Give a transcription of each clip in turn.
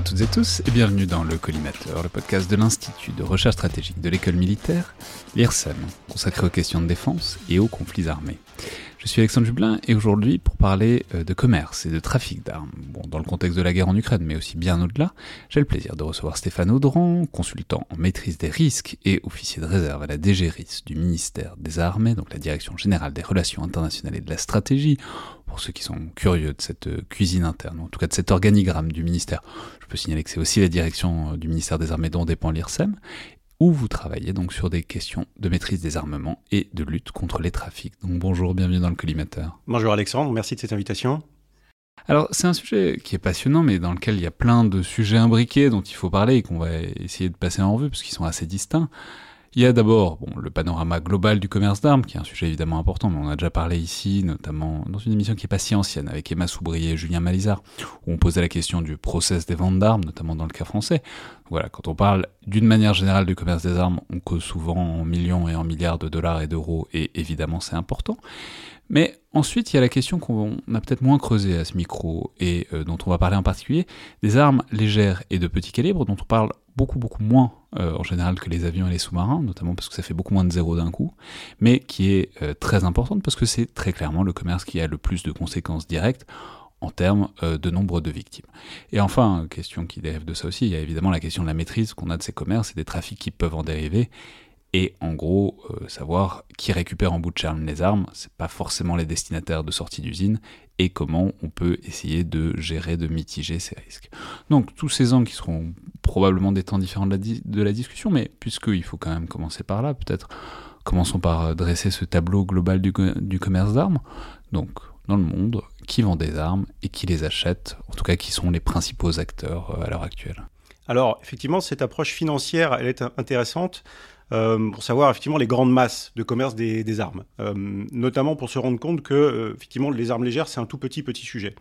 à toutes et tous et bienvenue dans Le Collimateur, le podcast de l'Institut de recherche stratégique de l'école militaire, l'IRSEM, consacré aux questions de défense et aux conflits armés. Je suis Alexandre Jublin et aujourd'hui pour parler euh, de commerce et de trafic d'armes, bon, dans le contexte de la guerre en Ukraine mais aussi bien au-delà, j'ai le plaisir de recevoir Stéphane Audran, consultant en maîtrise des risques et officier de réserve à la DGRIS du ministère des Armées, donc la Direction Générale des Relations Internationales et de la Stratégie, pour ceux qui sont curieux de cette euh, cuisine interne, en tout cas de cet organigramme du ministère. Je peux signaler que c'est aussi la direction euh, du ministère des Armées dont dépend l'IRSEM, où vous travaillez donc sur des questions de maîtrise des armements et de lutte contre les trafics. Donc bonjour, bienvenue dans le collimateur. Bonjour Alexandre, merci de cette invitation. Alors c'est un sujet qui est passionnant mais dans lequel il y a plein de sujets imbriqués dont il faut parler et qu'on va essayer de passer en revue parce qu'ils sont assez distincts. Il y a d'abord le panorama global du commerce d'armes, qui est un sujet évidemment important, mais on a déjà parlé ici, notamment dans une émission qui est pas si ancienne, avec Emma Soubrier et Julien Malizard, où on posait la question du process des ventes d'armes, notamment dans le cas français. Voilà, quand on parle d'une manière générale du commerce des armes, on cause souvent en millions et en milliards de dollars et d'euros, et évidemment c'est important. Mais ensuite, il y a la question qu'on a peut-être moins creusée à ce micro, et euh, dont on va parler en particulier, des armes légères et de petit calibre, dont on parle beaucoup beaucoup moins euh, en général que les avions et les sous-marins, notamment parce que ça fait beaucoup moins de zéro d'un coup, mais qui est euh, très importante parce que c'est très clairement le commerce qui a le plus de conséquences directes en termes euh, de nombre de victimes. Et enfin, question qui dérive de ça aussi, il y a évidemment la question de la maîtrise qu'on a de ces commerces et des trafics qui peuvent en dériver. Et en gros, savoir qui récupère en bout de chaîne les armes, c'est pas forcément les destinataires de sortie d'usine, et comment on peut essayer de gérer, de mitiger ces risques. Donc tous ces angles qui seront probablement des temps différents de la, discussion, mais puisqu'il faut quand même commencer par là, peut-être commençons par dresser ce tableau global du, du commerce d'armes. Donc dans le monde, qui vend des armes et qui les achète, en tout cas qui sont les principaux acteurs euh, à l'heure actuelle? Alors effectivement, cette approche financière, elle est intéressante. Euh, pour savoir effectivement les grandes masses de commerce des, armes, euh, notamment pour se rendre compte que euh, effectivement les armes légères c'est un tout petit petit sujet.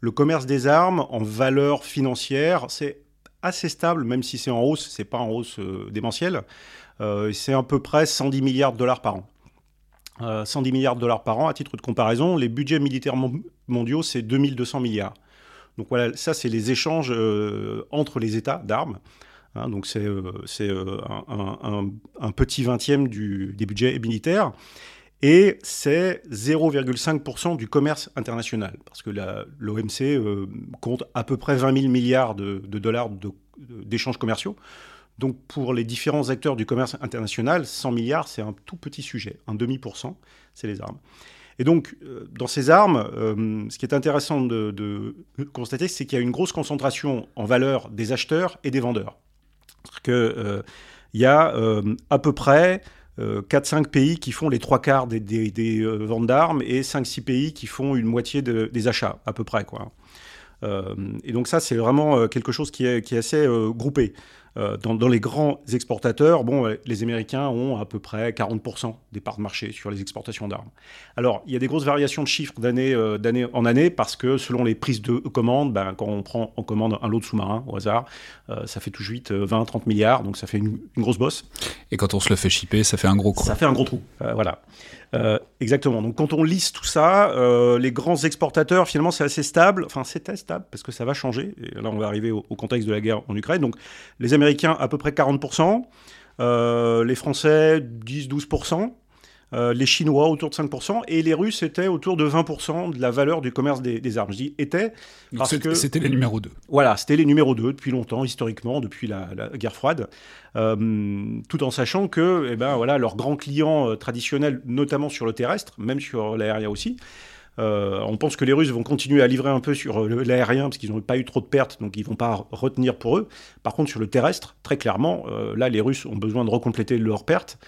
Le commerce des armes en valeur financière c'est assez stable, même si c'est en hausse, c'est pas en hausse démentielle. c'est à peu près 110 milliards de dollars par an. 110 milliards de dollars par an, à titre de comparaison, les budgets militaires mondiaux, c'est 2200 milliards. Donc voilà, ça, c'est les échanges entre les États d'armes. Hein, donc c'est euh, euh, un, petit vingtième du, des budgets militaires. Et c'est 0,5% du commerce international, parce que l'OMC euh, compte à peu près 20 000 milliards de, dollars d'échanges commerciaux. Donc pour les différents acteurs du commerce international, 100 milliards, c'est un tout petit sujet, un demi pour cent, c'est les armes. Et donc, dans ces armes, ce qui est intéressant de, de constater, c'est qu'il y a une grosse concentration en valeur des acheteurs et des vendeurs qu'il euh, y a euh, à peu près 4-5 euh, pays qui font les trois quarts des, ventes d'armes et 5-6 pays qui font une moitié des achats, à peu près. Et donc ça, c'est vraiment quelque chose qui est assez groupé. Euh, dans, les grands exportateurs, bon, les Américains ont à peu près 40% des parts de marché sur les exportations d'armes. Alors, il y a des grosses variations de chiffres d'année euh, en année parce que selon les prises de commande, ben, quand on prend en commande un lot de sous-marins au hasard, euh, ça fait tout de suite 20-30 milliards, donc ça fait une, grosse bosse. Et quand on se le fait shipper, ça fait un gros trou. Ça fait un gros trou, voilà. Exactement. Donc quand on liste tout ça, les grands exportateurs, finalement, c'est assez stable. Enfin, c'était stable parce que ça va changer. Et là, on va arriver au, au, contexte de la guerre en Ukraine. Donc les Américains à peu près 40%, les Français 10-12%. Euh, les Chinois autour de 5%, et les Russes étaient autour de 20% de la valeur du commerce des, armes. Je dis étaient parce que... C'était les numéros 2. Voilà, c'était les numéros 2 depuis longtemps, historiquement, depuis la, guerre froide, euh, tout en sachant que eh ben, voilà, leurs grands clients euh, traditionnels, notamment sur le terrestre, même sur l'aérien aussi, on pense que les Russes vont continuer à livrer un peu sur l'aérien parce qu'ils n'ont pas eu trop de pertes, donc ils ne vont pas retenir pour eux. Par contre, sur le terrestre, très clairement, là, les Russes ont besoin de recompléter leurs pertes.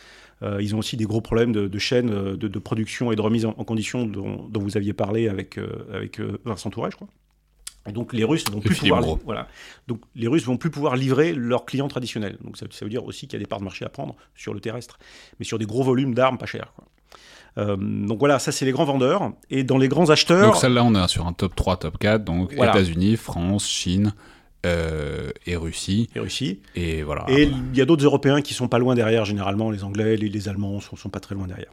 Euh, ils ont aussi des gros problèmes de, de chaîne euh, de, production et de remise en, condition dont, vous aviez parlé avec, euh, avec Vincent Touret, je crois. Et donc les Russes vont plus pouvoir, voilà. Donc les Russes vont plus pouvoir livrer leurs clients traditionnels. Donc ça, veut dire aussi qu'il y a des parts de marché à prendre sur le terrestre, mais sur des gros volumes d'armes pas chères. donc voilà, ça c'est les grands vendeurs. Et dans les grands acheteurs. Donc celle-là, on est sur un top 3, top 4. Donc États-Unis, France, Chine, euh, et Russie. Et Russie. Et voilà. Et il y a d'autres Européens qui sont pas loin derrière, généralement les Anglais, les, les Allemands sont, sont pas très loin derrière.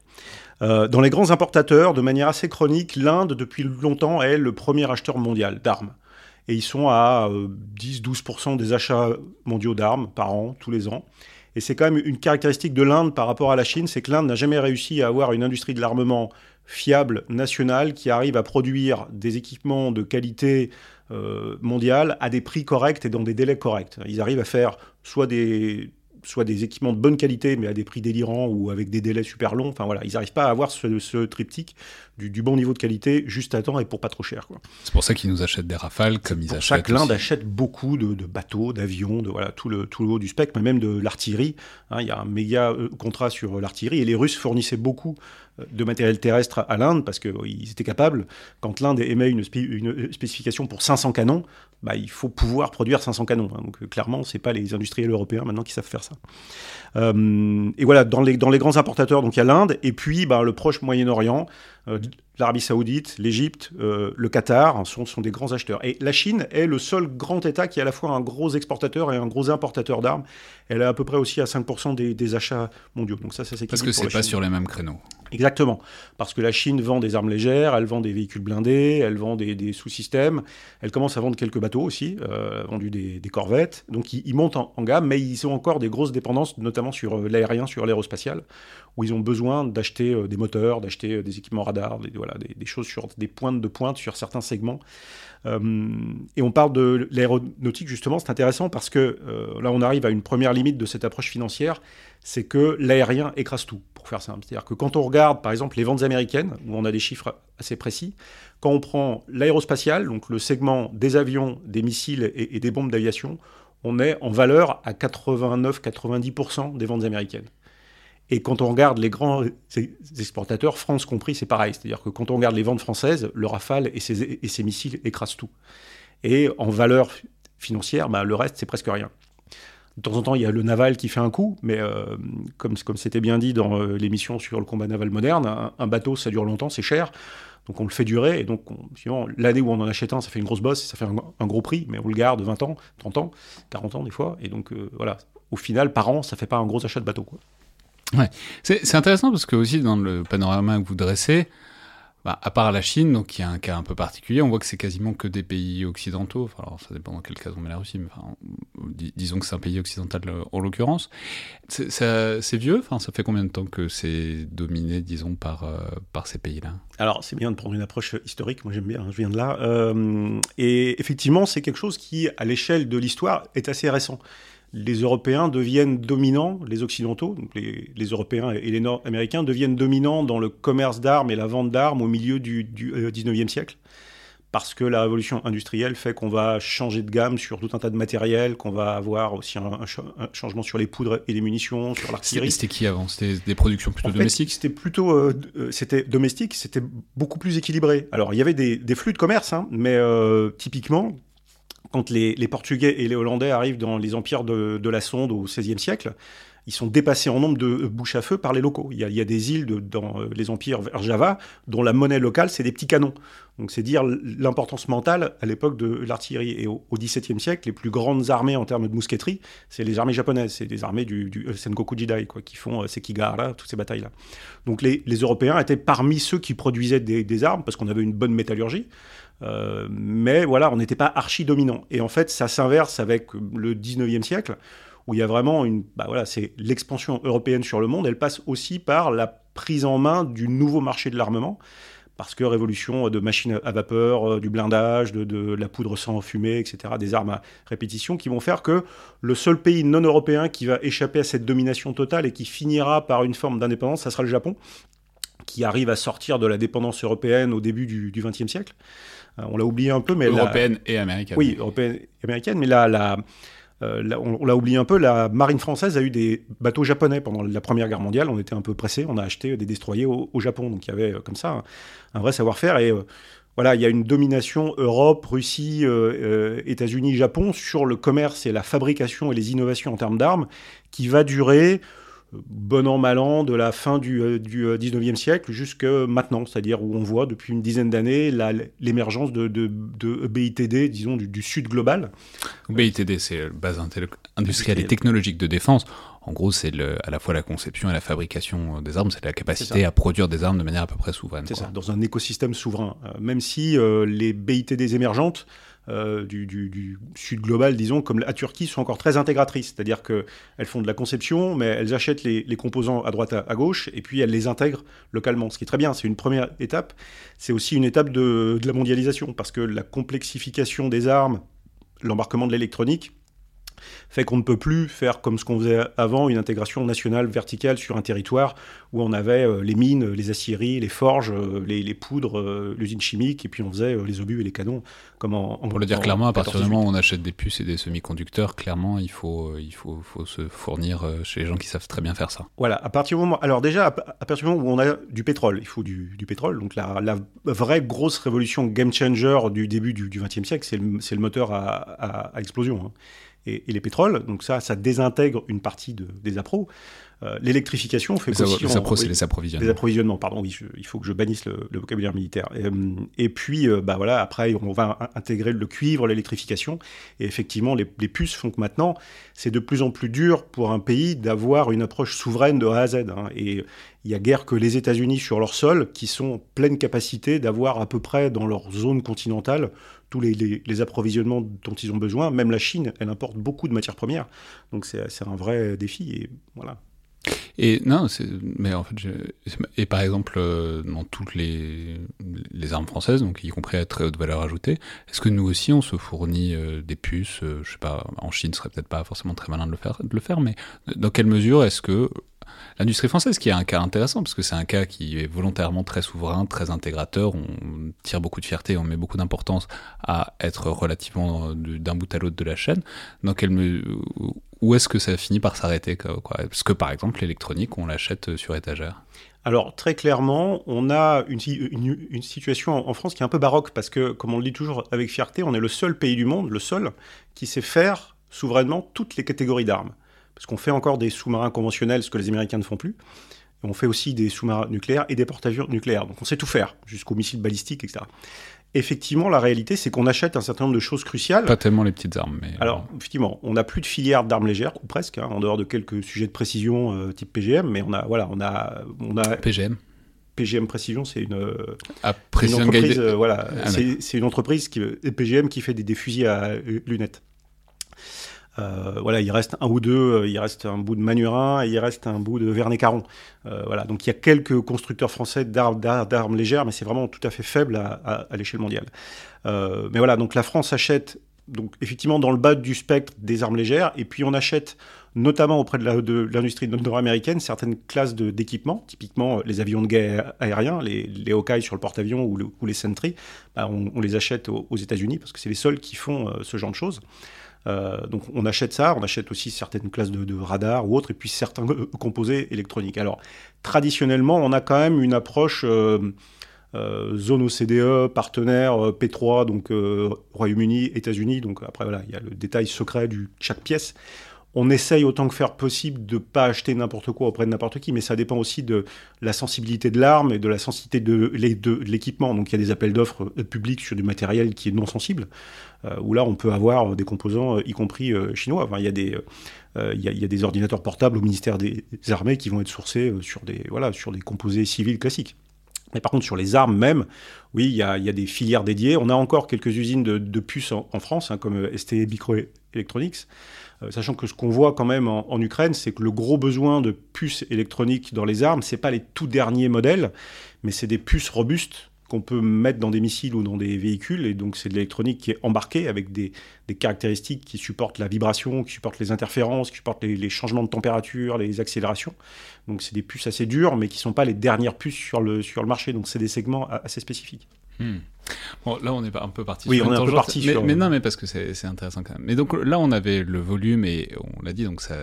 Euh, dans les grands importateurs, de manière assez chronique, l'Inde, depuis longtemps, est le premier acheteur mondial d'armes. Et ils sont à 10-12% euh, des achats mondiaux d'armes par an, tous les ans. Et c'est quand même une caractéristique de l'Inde par rapport à la Chine, c'est que l'Inde n'a jamais réussi à avoir une industrie de l'armement fiable, nationale, qui arrive à produire des équipements de qualité mondiale à des prix corrects et dans des délais corrects. Ils arrivent à faire soit des, soit des équipements de bonne qualité, mais à des prix délirants ou avec des délais super longs. Enfin voilà, ils n'arrivent pas à avoir ce, triptyque du, bon niveau de qualité juste à temps et pour pas trop cher. C'est pour ça qu'ils nous achètent des rafales comme ils achètent. Chaque l'Inde achète beaucoup de, bateaux, d'avions, de voilà tout le tout le haut du spectre, mais même de l'artillerie. Hein. il y a un méga euh, contrat sur l'artillerie et les Russes fournissaient beaucoup de matériel terrestre à l'Inde parce qu'ils étaient capables, quand l'Inde émet une, spécification pour 500 canons, bah, il faut pouvoir produire 500 canons. Hein. Donc clairement, ce n'est pas les industriels européens maintenant qui savent faire ça. Euh, et voilà, dans les, dans les grands importateurs, donc il y a l'Inde, et puis bah, le proche Moyen-Orient, euh, l'Arabie Saoudite, l'Égypte, euh, le Qatar sont, sont, des grands acheteurs. Et la Chine est le seul grand État qui est à la fois un gros exportateur et un gros importateur d'armes. Elle est à peu près aussi à 5% des, achats mondiaux. Donc ça, ça c'est Parce que c'est pas sur les mêmes créneaux. Exactement. Parce que la Chine vend des armes légères, elle vend des véhicules blindés, elle vend des, sous-systèmes, elle commence à vendre quelques bateaux aussi, euh, vendu des, corvettes. Donc ils, montent en, gamme, mais ils ont encore des grosses dépendances, notamment sur euh, l'aérien, sur l'aérospatial, où ils ont besoin d'acheter euh, des moteurs, d'acheter euh, des équipements radars, des, des, choses sur des pointes de pointe sur certains segments. et on parle de l'aéronautique justement, c'est intéressant parce que là on arrive à une première limite de cette approche financière, c'est que l'aérien écrase tout, faire simple. C'est-à-dire que quand on regarde par exemple les ventes américaines, où on a des chiffres assez précis, quand on prend l'aérospatial, donc le segment des avions, des missiles et des bombes d'aviation, on est en valeur à 89-90% des ventes américaines. Et quand on regarde les grands exportateurs, France compris, c'est pareil. C'est-à-dire que quand on regarde les ventes françaises, le Rafale et ses, missiles écrasent tout. Et en valeur financière, bah, le reste, c'est presque rien. De temps en temps, il y a le naval qui fait un coup, mais euh, comme c'était bien dit dans euh, l'émission sur le combat naval moderne, un, bateau, ça dure longtemps, c'est cher. Donc on le fait durer, et donc l'année où on en achète un, ça fait une grosse bosse, ça fait un, gros prix, mais on le garde 20 ans, 30 ans, 40 ans des fois, et donc euh, voilà, au final, par an, ça fait pas un gros achat de bateau. C'est intéressant parce que aussi dans le panorama que vous dressez, bah, à part la Chine, donc qui a un cas un peu particulier, on voit que c'est quasiment que des pays occidentaux. Alors ça dépend dans quel cas on met la Russie, mais disons que c'est un pays occidental euh, en l'occurrence. C'est vieux? Enfin, ça fait combien de temps que c'est dominé, disons, par euh, par ces pays-là? Alors c'est bien de prendre une approche historique. Moi j'aime bien. Je viens de là. Euh, et effectivement, c'est quelque chose qui, à l'échelle de l'histoire, est assez récent les Européens deviennent dominants, les Occidentaux, donc les, Européens et les Nord-Américains deviennent dominants dans le commerce d'armes et la vente d'armes au milieu du, du 19e euh, siècle. Parce que la révolution industrielle fait qu'on va changer de gamme sur tout un tas de matériel, qu'on va avoir aussi un, changement sur les poudres et les munitions, sur l'artillerie. C'était qui avant? C'était des productions plutôt domestiques? C'était plutôt euh, euh, c'était domestique, c'était beaucoup plus équilibré. Alors il y avait des, flux de commerce, hein, mais typiquement, quand les, Portugais et les Hollandais arrivent dans les empires de, la sonde au XVIe siècle, ils sont dépassés en nombre de bouches à feu par les locaux. Il y a, des îles dans euh, les empires vers Java dont la monnaie locale, c'est des petits canons. Donc c'est dire l'importance mentale à l'époque de l'artillerie. Et au, XVIIe siècle, les plus grandes armées en termes de mousqueterie, c'est les armées japonaises, c'est des armées du, du Sengoku Jidai, quoi, qui font euh, Sekigahara, toutes ces batailles-là. Donc les, Européens étaient parmi ceux qui produisaient des armes, parce qu'on avait une bonne métallurgie. Euh, mais voilà, on n'était pas archi dominant. Et en fait, ça s'inverse avec le 19e siècle, où il y a vraiment une, bah voilà, c'est l'expansion européenne sur le monde. Elle passe aussi par la prise en main du nouveau marché de l'armement parce que révolution de machines à vapeur, euh, du blindage, de, la poudre sans fumée, etc., des armes à répétition, qui vont faire que le seul pays non européen qui va échapper à cette domination totale et qui finira par une forme d'indépendance, ça sera le Japon, qui arrive à sortir de la dépendance européenne au début du XXe siècle. Euh, on l'a oublié un peu, mais... Européenne et américaine. Oui, européenne et américaine, mais là, la euh, on, l'a oublié un peu, la marine française a eu des bateaux japonais pendant la Première Guerre mondiale. On était un peu pressé, on a acheté des destroyers au, Japon. Donc il y avait euh, comme ça un, vrai savoir-faire. Et euh, voilà, il y a une domination Europe, Russie, États-Unis, Japon sur le commerce et la fabrication et les innovations en termes d'armes qui va durer bon an, mal an, de la fin du, euh, du 19e euh, siècle jusqu'à maintenant, c'est-à-dire où on voit depuis une dizaine d'années l'émergence de, de, de, BITD, disons, du, sud global. BITD, c'est base industrielle et technologique de défense. En gros, c'est à la fois la conception et la fabrication des armes, c'est la capacité à produire des armes de manière à peu près souveraine. C'est ça, dans un écosystème souverain. Euh, même si les BITD émergentes euh, du, sud global, disons, comme la Turquie, sont encore très intégratrices. C'est-à-dire qu'elles font de la conception, mais elles achètent les, composants à droite, à, gauche, et puis elles les intègrent localement. Ce qui est très bien, c'est une première étape. C'est aussi une étape de la mondialisation, parce que la complexification des armes, l'embarquement de l'électronique, fait qu'on ne peut plus faire comme ce qu'on faisait avant, une intégration nationale verticale sur un territoire où on avait euh, les mines, les aciéries, les forges, euh, les, poudres, euh, l'usine chimique, et puis on faisait les obus et les canons. Comme en, Pour le dire clairement, à partir du moment où on achète des puces et des semi-conducteurs, clairement, il faut, il faut, faut, se fournir chez les gens qui savent très bien faire ça. Voilà, à partir du moment. Alors, déjà, à, partir du moment où on a du pétrole, il faut du, pétrole. Donc, la, la, vraie grosse révolution game changer du début du XXe siècle, c'est le, le, moteur à, à explosion. Hein et, les pétroles. Donc ça, ça désintègre une partie de, des appros. Euh, l'électrification fait aussi... Les appros, c'est les approvisionnements. Les approvisionnements, pardon, oui, il faut que je bannisse le, vocabulaire militaire. Et, euh, puis, euh, bah voilà, après, on va intégrer le cuivre, l'électrification. Et effectivement, les, puces font que maintenant, c'est de plus en plus dur pour un pays d'avoir une approche souveraine de A à Z. Hein. Et il n'y a guère que les États-Unis sur leur sol qui sont pleine capacité d'avoir à peu près dans leur zone continentale tous les, approvisionnements dont ils ont besoin. Même la Chine, elle importe beaucoup de matières premières. Donc c'est un vrai défi. Et voilà. Et non, mais en fait, et par exemple, euh, dans toutes les, les, armes françaises, donc y compris à très haute valeur ajoutée, est-ce que nous aussi on se fournit euh, des puces euh, Je sais pas, en Chine, ce serait peut-être pas forcément très malin de le faire, de le faire mais dans quelle mesure est-ce que L'industrie française, qui est un cas intéressant, parce que c'est un cas qui est volontairement très souverain, très intégrateur, on tire beaucoup de fierté, on met beaucoup d'importance à être relativement d'un bout à l'autre de la chaîne. Dans quelle, où est-ce que ça finit par s'arrêter Parce que par exemple, l'électronique, on l'achète sur étagère. Alors très clairement, on a une, situation en France qui est un peu baroque, parce que, comme on le dit toujours avec fierté, on est le seul pays du monde, le seul, qui sait faire souverainement toutes les catégories d'armes parce qu'on fait encore des sous-marins conventionnels, ce que les Américains ne font plus. on fait aussi des sous-marins nucléaires et des porte-avions nucléaires. Donc on sait tout faire, jusqu'aux missiles balistiques, etc. Effectivement, la réalité, c'est qu'on achète un certain nombre de choses cruciales. Pas tellement les petites armes, mais... Alors, effectivement, on n'a plus de filière d'armes légères, ou presque, hein, en dehors de quelques sujets de précision euh, type PGM, mais on a... Voilà, on a, on a... PGM PGM Précision, c'est une, ah, une entreprise, euh, voilà, ah, c'est une entreprise qui, PGM qui fait des, des fusils à lunettes. Euh, voilà, il reste un ou deux, euh, il reste un bout de Manurin et il reste un bout de Vernet-Caron. Euh, voilà, donc il y a quelques constructeurs français d'armes légères, mais c'est vraiment tout à fait faible à, l'échelle mondiale. mais voilà, donc la France achète donc effectivement dans le bas du spectre des armes légères, et puis on achète notamment auprès de l'industrie nord-américaine certaines classes d'équipements, typiquement les avions de guerre aériens, les, les Hawkeye sur le porte-avions ou, les Sentry, bah, on, les achète aux États-Unis parce que c'est les seuls qui font ce genre de choses. Euh, donc on achète ça, on achète aussi certaines classes de, radars ou autres, et puis certains euh, composés électroniques. Alors traditionnellement, on a quand même une approche euh, zone OCDE, partenaire P3, donc Royaume-Uni, États-Unis. Donc après voilà, il y a le détail secret de chaque pièce on essaye autant que faire possible de ne pas acheter n'importe quoi auprès de n'importe qui, mais ça dépend aussi de la sensibilité de l'arme et de la sensibilité de, l'équipement. Donc il y a des appels d'offres publics sur du matériel qui est non sensible, où là on peut avoir des composants, euh, y compris chinois. il, y a des, il, y a, des ordinateurs portables au ministère des Armées qui vont être sourcés sur des, voilà, sur des composés civils classiques. Mais par contre, sur les armes même, oui, il y a, des filières dédiées. On a encore quelques usines de, puces en, France, hein, comme ST Microelectronics. Euh, sachant que ce qu'on voit quand même en, Ukraine, c'est que le gros besoin de puces électroniques dans les armes, c'est pas les tout derniers modèles, mais c'est des puces robustes qu'on peut mettre dans des missiles ou dans des véhicules. Et donc, c'est de l'électronique qui est embarquée avec des, caractéristiques qui supportent la vibration, qui supportent les interférences, qui supportent les, changements de température, les accélérations. Donc, c'est des puces assez dures, mais qui ne sont pas les dernières puces sur le, sur le marché. Donc, c'est des segments assez spécifiques. Hmm. Bon, là, on est un peu parti. Oui, on est un peu parti. Mais, mais, non, mais parce que c'est intéressant quand même. Mais donc là, on avait le volume et on l'a dit, donc ça.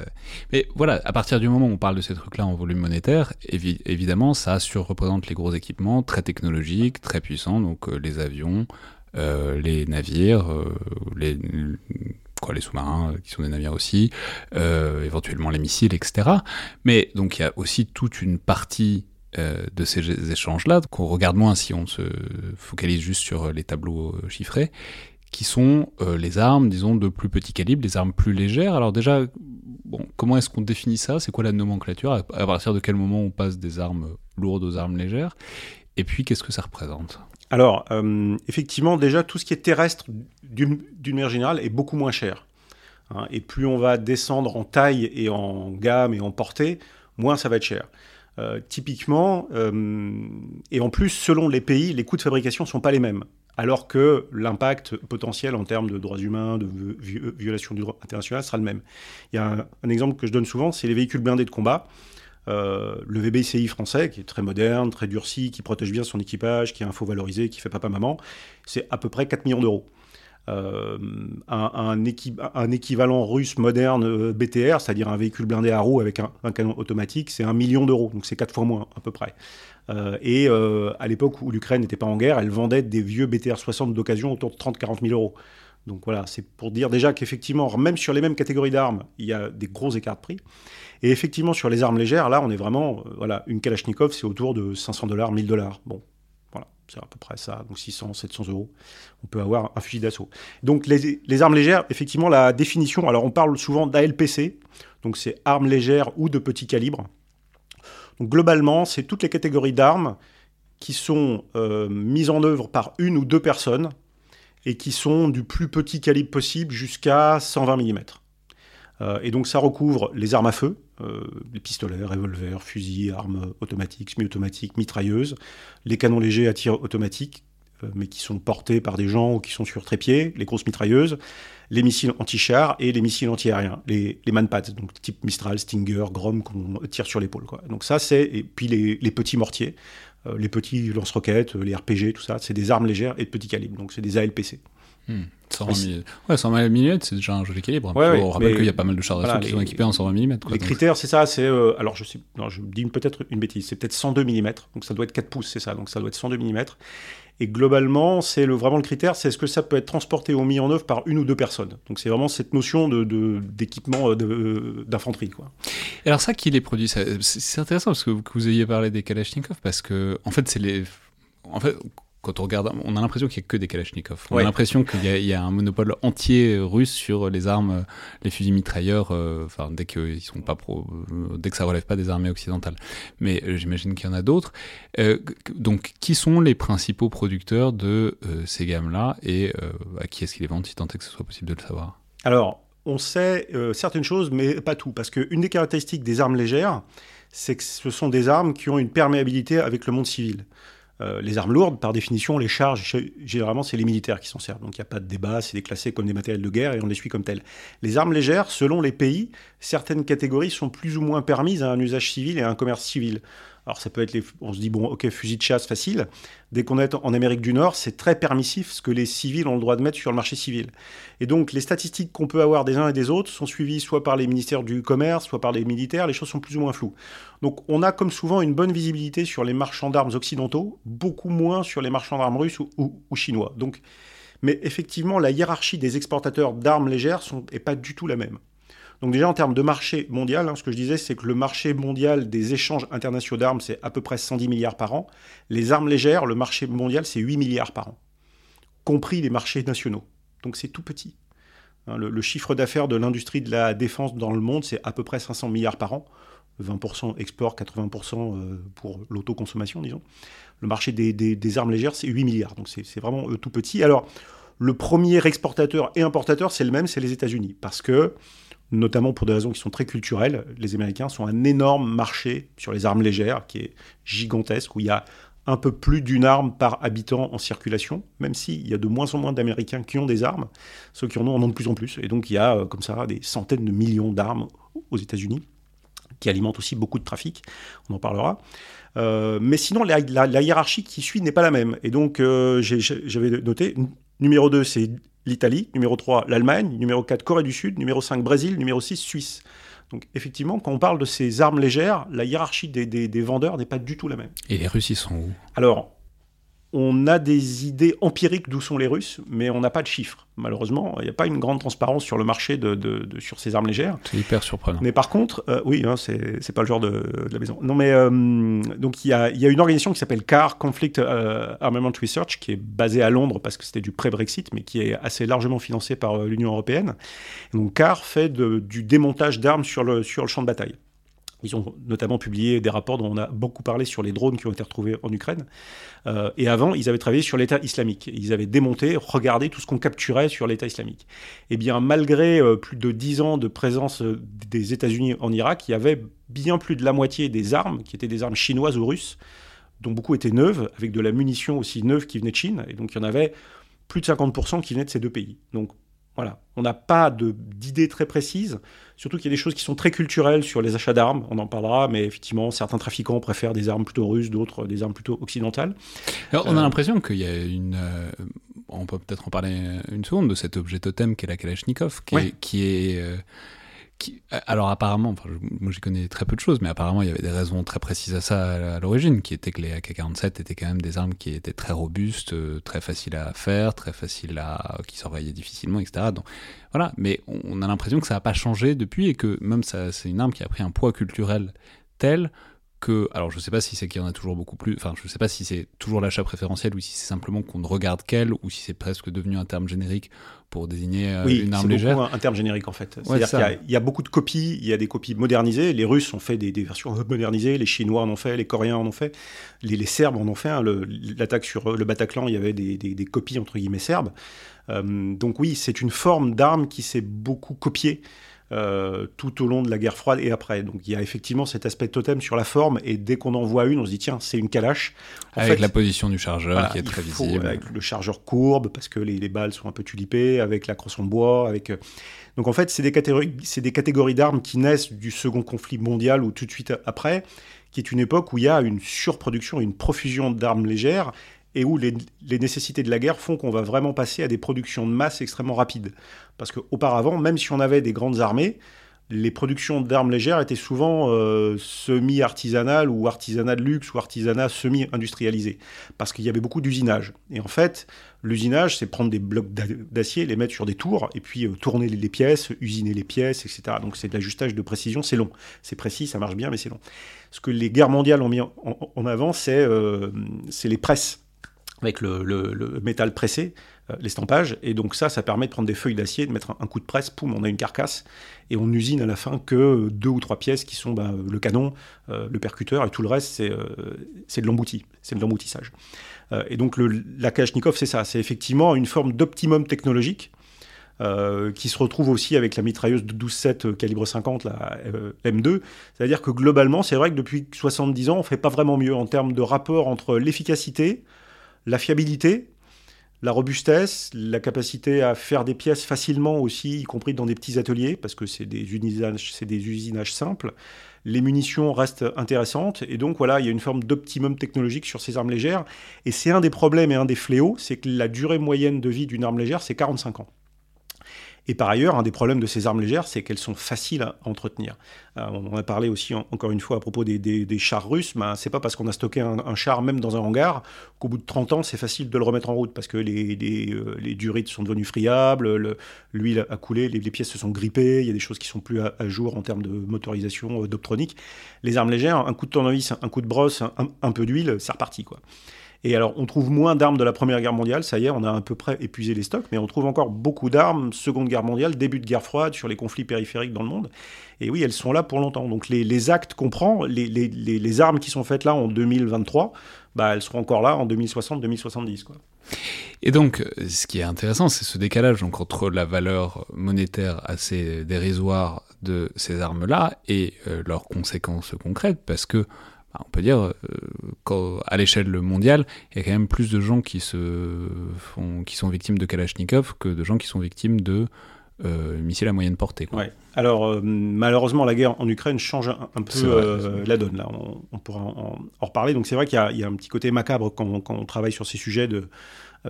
Mais voilà, à partir du moment où on parle de ces trucs-là en volume monétaire, évidemment, ça surreprésente les gros équipements très technologiques, très puissants, donc euh, les avions, euh, les navires, euh, les quoi, les sous-marins qui sont des navires aussi, éventuellement les missiles, etc. Mais donc il y a aussi toute une partie euh, de ces échanges-là, qu'on regarde moins si on se focalise juste sur les tableaux euh, chiffrés, qui sont euh, les armes, disons, de plus petit calibre, les armes plus légères. Alors déjà, comment est-ce qu'on définit ça? C'est quoi la nomenclature? À partir de quel moment on passe des armes lourdes aux armes légères? Et puis, qu'est-ce que ça représente? Alors, effectivement, déjà, tout ce qui est terrestre, d'une manière générale, est beaucoup moins cher. Hein. et plus on va descendre en taille et en gamme et en portée, moins ça va être cher. Euh, typiquement, euh, et en plus, selon les pays, les coûts de fabrication ne sont pas les mêmes. Alors que l'impact potentiel en termes de droits humains, de violation du droit international sera le même. Il y a un, exemple que je donne souvent, c'est les véhicules blindés de combat. Euh, le VBCI français, qui est très moderne, très durci, qui protège bien son équipage, qui est info valorisé, qui fait papa-maman, c'est à peu près 4 millions d'euros. Euh, un, équivalent russe moderne euh, BTR, c'est-à-dire un véhicule blindé à roues avec un, canon automatique, c'est un million d'euros, donc c'est quatre fois moins à peu près. Euh, et à l'époque où l'Ukraine n'était pas en guerre, elle vendait des vieux BTR 60 d'occasion autour de 30-40 000 euros. Donc voilà, c'est pour dire déjà qu'effectivement, même sur les mêmes catégories d'armes, il y a des gros écarts de prix. Et effectivement, sur les armes légères, là, on est vraiment, voilà, une Kalachnikov, c'est autour de 500 dollars, 1000 dollars. Bon, c'est à peu près ça, donc 600, 700 euros, on peut avoir un fusil d'assaut. Donc les, armes légères, effectivement, la définition, alors on parle souvent d'ALPC, donc c'est armes légères ou de petit calibre. Donc globalement, c'est toutes les catégories d'armes qui sont euh, mises en œuvre par une ou deux personnes et qui sont du plus petit calibre possible jusqu'à 120 mm. Euh, et donc ça recouvre les armes à feu, euh, les pistolets, revolvers, fusils, armes automatiques, semi-automatiques, mitrailleuses, les canons légers à tir automatique, euh, mais qui sont portés par des gens ou qui sont sur trépied, les grosses mitrailleuses, les missiles anti-chars et les missiles anti-aériens, les, les manpads, donc type Mistral, Stinger, Grom qu'on tire sur l'épaule. Donc ça, c'est et puis les, les petits mortiers, les petits lance-roquettes, les RPG, tout ça, c'est des armes légères et de petit calibre, donc c'est des ALPC. 120 mm, ouais, 120 mm, c'est déjà un joli calibre. Ouais, on rappelle qu'il y a pas mal de chars d'assaut qui sont équipés en 120 mm. les critères, c'est ça. C'est euh, alors je sais, non, je dis peut-être une bêtise. C'est peut-être 102 mm. Donc ça doit être 4 pouces, c'est ça. Donc ça doit être 102 mm. Et globalement, c'est le, vraiment le critère, c'est est-ce que ça peut être transporté ou mis en œuvre par une ou deux personnes? Donc c'est vraiment cette notion de, d'équipement euh, d'infanterie. Quoi. alors ça, qui les produit C'est intéressant parce que vous ayez parlé des Kalachnikov, parce que en fait, c'est les... En fait, quand on regarde, on a l'impression qu'il n'y a que des Kalachnikov. On a l'impression qu'il y, a un monopole entier russe sur les armes, les fusils mitrailleurs, euh, enfin, dès, que, ils sont pas pro, euh, dès que ça relève pas des armées occidentales. Mais euh, j'imagine qu'il y en a d'autres. donc, qui sont les principaux producteurs de ces gammes-là et à qui est-ce qu'ils les vendent, si tant est que ce soit possible de le savoir? Alors, on sait certaines choses, mais pas tout. Parce qu'une des caractéristiques des armes légères, c'est que ce sont des armes qui ont une perméabilité avec le monde civil. Euh, les armes lourdes, par définition, les charges, généralement, c'est les militaires qui s'en servent. Donc il n'y a pas de débat, c'est déclassé comme des matériels de guerre et on les suit comme tels. Les armes légères, selon les pays, certaines catégories sont plus ou moins permises à un usage civil et à un commerce civil. Alors ça peut être les, on se dit bon ok fusil de chasse facile. Dès qu'on est en Amérique du Nord, c'est très permissif ce que les civils ont le droit de mettre sur le marché civil. Et donc les statistiques qu'on peut avoir des uns et des autres sont suivies soit par les ministères du commerce, soit par les militaires. Les choses sont plus ou moins floues. Donc on a comme souvent une bonne visibilité sur les marchands d'armes occidentaux, beaucoup moins sur les marchands d'armes russes ou, chinois. Donc mais effectivement, la hiérarchie des exportateurs d'armes légères n'est pas du tout la même. Donc déjà en termes de marché mondial, hein, ce que je disais, c'est que le marché mondial des échanges internationaux d'armes, c'est à peu près 110 milliards par an. Les armes légères, le marché mondial, c'est 8 milliards par an, compris les marchés nationaux. Donc c'est tout petit. Hein, le, chiffre d'affaires de l'industrie de la défense dans le monde, c'est à peu près 500 milliards par an. 20% export, 80% pour l'autoconsommation, disons. Le marché des, armes légères, c'est 8 milliards, donc c'est vraiment tout petit. Alors, le premier exportateur et importateur, c'est le même, c'est les États-Unis, parce que notamment pour des raisons qui sont très culturelles. Les Américains sont un énorme marché sur les armes légères, qui est gigantesque, où il y a un peu plus d'une arme par habitant en circulation, même s'il y a de moins en moins d'Américains qui ont des armes. Ceux qui en ont en ont de plus en plus. Et donc il y a euh, comme ça des centaines de millions d'armes aux États-Unis, qui alimentent aussi beaucoup de trafic. On en parlera. Euh, mais sinon, la, hiérarchie qui suit n'est pas la même. Et donc, euh, j'avais noté, numéro 2, c'est l'Italie, numéro 3 l'Allemagne, numéro 4 Corée du Sud, numéro 5 Brésil, numéro 6 Suisse. Donc effectivement, quand on parle de ces armes légères, la hiérarchie des, des vendeurs n'est pas du tout la même. Et les Russes, ils sont où? Alors, on a des idées empiriques d'où sont les Russes, mais on n'a pas de chiffres. Malheureusement, il n'y a pas une grande transparence sur le marché de, sur ces armes légères. C'est hyper surprenant. Mais par contre, euh, oui, hein, c'est pas le genre de, la maison. Non, mais euh, donc il y a, une organisation qui s'appelle CAR, Conflict euh, Armament Research, qui est basée à Londres parce que c'était du pré-Brexit, mais qui est assez largement financée par l'Union européenne. donc CAR fait du démontage d'armes sur le, sur le champ de bataille. Ils ont notamment publié des rapports dont on a beaucoup parlé sur les drones qui ont été retrouvés en Ukraine. Euh, et avant, ils avaient travaillé sur l'État islamique. Ils avaient démonté, regardé tout ce qu'on capturait sur l'État islamique. Eh bien, malgré euh, plus de dix ans de présence euh, des États-Unis en Irak, il y avait bien plus de la moitié des armes qui étaient des armes chinoises ou russes, dont beaucoup étaient neuves, avec de la munition aussi neuve qui venait de Chine. Et donc, il y en avait plus de 50% qui venaient de ces deux pays. Donc, voilà, on n'a pas d'idées très précises, surtout qu'il y a des choses qui sont très culturelles sur les achats d'armes, on en parlera, mais effectivement, certains trafiquants préfèrent des armes plutôt russes, d'autres des armes plutôt occidentales. Alors, on a euh, l'impression qu'il y a une... Euh, on peut peut-être en parler une seconde de cet objet totem qu'est la Kalachnikov, qui est... Euh, alors apparemment, moi j'y connais très peu de choses, mais apparemment il y avait des raisons très précises à ça à, l'origine, qui étaient que les AK-47 étaient quand même des armes qui étaient très robustes, euh, très faciles à faire, très faciles à, qui s'envoyaient difficilement, etc. Donc voilà, mais on, a l'impression que ça n'a pas changé depuis et que même ça, c'est une arme qui a pris un poids culturel tel que, alors je sais pas si c'est qu'il y en a toujours beaucoup plus, enfin je sais pas si c'est toujours l'achat préférentiel ou si c'est simplement qu'on ne regarde qu'elle ou si c'est presque devenu un terme générique pour désigner euh, une arme légère. Oui, c'est un terme générique en fait. C'est-à-dire qu'il y, a beaucoup de copies, il y a des copies modernisées. Les Russes ont fait des, versions modernisées, les Chinois en ont fait, les Coréens en ont fait, les, Serbes en ont fait. Hein. L'attaque sur le Bataclan, il y avait des, copies entre guillemets serbes. Euh, donc oui, c'est une forme d'arme qui s'est beaucoup copiée. Euh, tout au long de la guerre froide et après. Donc il y a effectivement cet aspect totem sur la forme, et dès qu'on en voit une, on se dit tiens, c'est une calache. avec la position du chargeur qui est très visible. Avec le chargeur courbe, parce que les, balles sont un peu tulipées, avec la crosse en bois, avec. Euh, donc en fait, c'est des catégories, c'est des catégories d'armes qui naissent du second conflit mondial ou tout de suite après, qui est une époque où il y a une surproduction, une profusion d'armes légères et où les, nécessités de la guerre font qu'on va vraiment passer à des productions de masse extrêmement rapides. Parce qu'auparavant, même si on avait des grandes armées, les productions d'armes légères étaient souvent euh, semi-artisanales ou artisanat de luxe ou artisanat semi-industrialisé, parce qu'il y avait beaucoup d'usinage. Et en fait, l'usinage, c'est prendre des blocs d'acier, les mettre sur des tours, et puis euh, tourner les pièces, usiner les pièces, etc. Donc c'est de l'ajustage de précision, c'est long. C'est précis, ça marche bien, mais c'est long. Ce que les guerres mondiales ont mis en, avant, c'est euh, les presses avec le, métal pressé, euh, l'estampage. Et donc ça, ça permet de prendre des feuilles d'acier, de mettre un, coup de presse, poum, on a une carcasse. Et on usine à la fin que deux ou trois pièces qui sont bah, le canon, euh, le percuteur, et tout le reste, c'est euh, de l'embouti, c'est de l'emboutissage. et donc la Kalachnikov, c'est ça, c'est effectivement une forme d'optimum technologique. qui se retrouve aussi avec la mitrailleuse de 12-7 calibre 50, la M2. C'est-à-dire que globalement, c'est vrai que depuis 70 ans, on ne fait pas vraiment mieux en termes de rapport entre l'efficacité, la fiabilité, la robustesse, la capacité à faire des pièces facilement aussi, y compris dans des petits ateliers, parce que c'est des usinages, simples. Les munitions restent intéressantes, et donc voilà, il y a une forme d'optimum technologique sur ces armes légères. Et c'est un des problèmes et un des fléaux, c'est que la durée moyenne de vie d'une arme légère, c'est 45 ans. Et par ailleurs, un des problèmes de ces armes légères, c'est qu'elles sont faciles à entretenir. Euh, on a parlé aussi, encore une fois, à propos des, chars russes. Ben, c'est pas parce qu'on a stocké un, char, même dans un hangar, qu'au bout de 30 ans, c'est facile de le remettre en route, parce que les, euh, durites sont devenues friables, l'huile a coulé, les, pièces se sont grippées, il y a des choses qui sont plus à, jour en termes de motorisation, euh, d'optronique. Les armes légères, un coup de tournevis, un coup de brosse, un, peu d'huile, c'est reparti. Quoi. Et alors, on trouve moins d'armes de la Première Guerre mondiale, ça y est, on a à peu près épuisé les stocks, mais on trouve encore beaucoup d'armes Seconde Guerre mondiale, début de guerre froide, sur les conflits périphériques dans le monde. Et oui, elles sont là pour longtemps. Donc les, actes qu'on prend, les, les, armes qui sont faites là en 2023, bah, elles seront encore là en 2060-2070. Et donc, ce qui est intéressant, c'est ce décalage donc, entre la valeur monétaire assez dérisoire de ces armes-là et euh, leurs conséquences concrètes, parce que on peut dire euh, qu'à l'échelle mondiale, il y a quand même plus de gens qui, se font, qui sont victimes de Kalachnikov que de gens qui sont victimes de euh, missiles à moyenne portée. Ouais. Alors euh, malheureusement, la guerre en Ukraine change un, peu la donne. Là, on, pourra en, reparler. Donc c'est vrai qu'il y, a un petit côté macabre quand, on travaille sur ces sujets de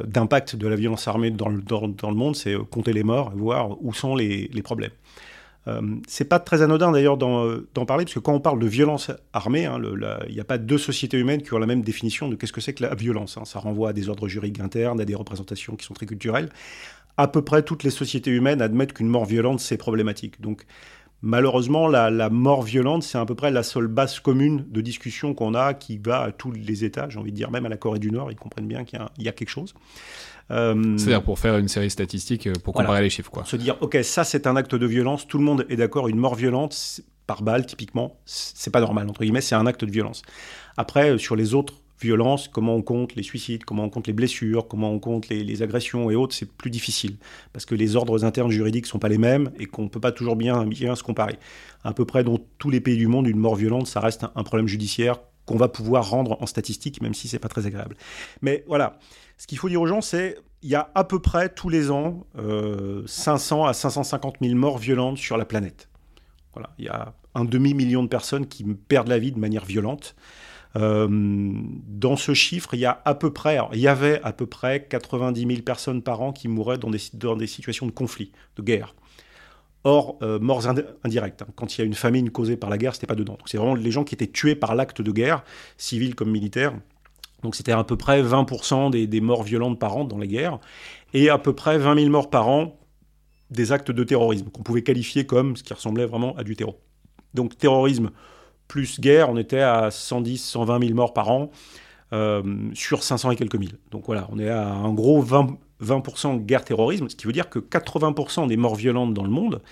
d'impact de la violence armée dans le, dans, le monde, c'est compter les morts et voir où sont les, les problèmes. Euh, c'est pas très anodin d'ailleurs d'en parler, parce que quand on parle de violence armée, hein, il n'y a pas deux sociétés humaines qui ont la même définition de qu'est-ce que c'est que la violence. Hein. Ça renvoie à des ordres juridiques internes, à des représentations qui sont très culturelles. À peu près toutes les sociétés humaines admettent qu'une mort violente, c'est problématique. Donc, malheureusement, la, mort violente, c'est à peu près la seule base commune de discussion qu'on a qui va à tous les États, j'ai envie de dire, même à la Corée du Nord, ils comprennent bien qu'il y, a quelque chose. Euh, C'est-à-dire pour faire une série statistique, euh, pour comparer les chiffres. Quoi. Se dire, ok, ça c'est un acte de violence, tout le monde est d'accord, une mort violente, par balle typiquement, c'est pas normal, entre guillemets, c'est un acte de violence. Après, euh, sur les autres violences, comment on compte les suicides, comment on compte les blessures, comment on compte les, agressions et autres, c'est plus difficile. Parce que les ordres internes juridiques sont pas les mêmes et qu'on ne peut pas toujours bien, bien se comparer. À peu près dans tous les pays du monde, une mort violente, ça reste un, un problème judiciaire qu'on va pouvoir rendre en statistique, même si c'est pas très agréable. Mais voilà, ce qu'il faut dire aux gens, c'est il y a à peu près tous les ans 500 euh, à 550 000 morts violentes sur la planète. Voilà, il y a un demi-million de personnes qui perdent la vie de manière violente. Euh, dans ce chiffre, il y a à peu près, il y avait à peu près 90 000 personnes par an qui mouraient dans des, dans des situations de conflit, de guerre. Or, euh, morts indirectes. Hein. Quand il y a une famine causée par la guerre, c'était pas dedans. c'est vraiment les gens qui étaient tués par l'acte de guerre, civils comme militaires, donc c'était à peu près 20% des, morts violentes par an dans les guerres, et à peu près 20 000 morts par an des actes de terrorisme, qu'on pouvait qualifier comme ce qui ressemblait vraiment à du terreau. Donc terrorisme plus guerre, on était à 110, 120 000 morts par an euh, sur 500 et quelques mille. Donc voilà, on est à un gros 20%, 20 guerre terrorisme, ce qui veut dire que 80% des morts violentes dans le monde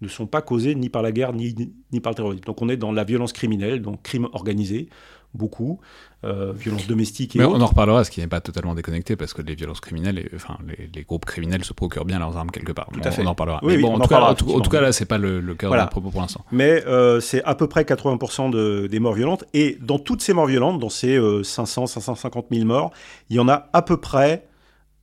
ne sont pas causées ni par la guerre ni, ni par le terrorisme. Donc on est dans la violence criminelle, donc crime organisé, beaucoup, euh, violences domestiques et Mais on en reparlera, ce qui n'est pas totalement déconnecté, parce que les violences criminelles, enfin, les, groupes criminels se procurent bien leurs armes quelque part. Tout à fait. On en parlera. Oui, Mais bon, en, tout cas, en, tout cas, là, c'est pas le, le cœur de propos pour l'instant. Mais euh, c'est à peu près 80% de, des morts violentes. Et dans toutes ces morts violentes, dans ces 500, 550 000 morts, il y en a à peu près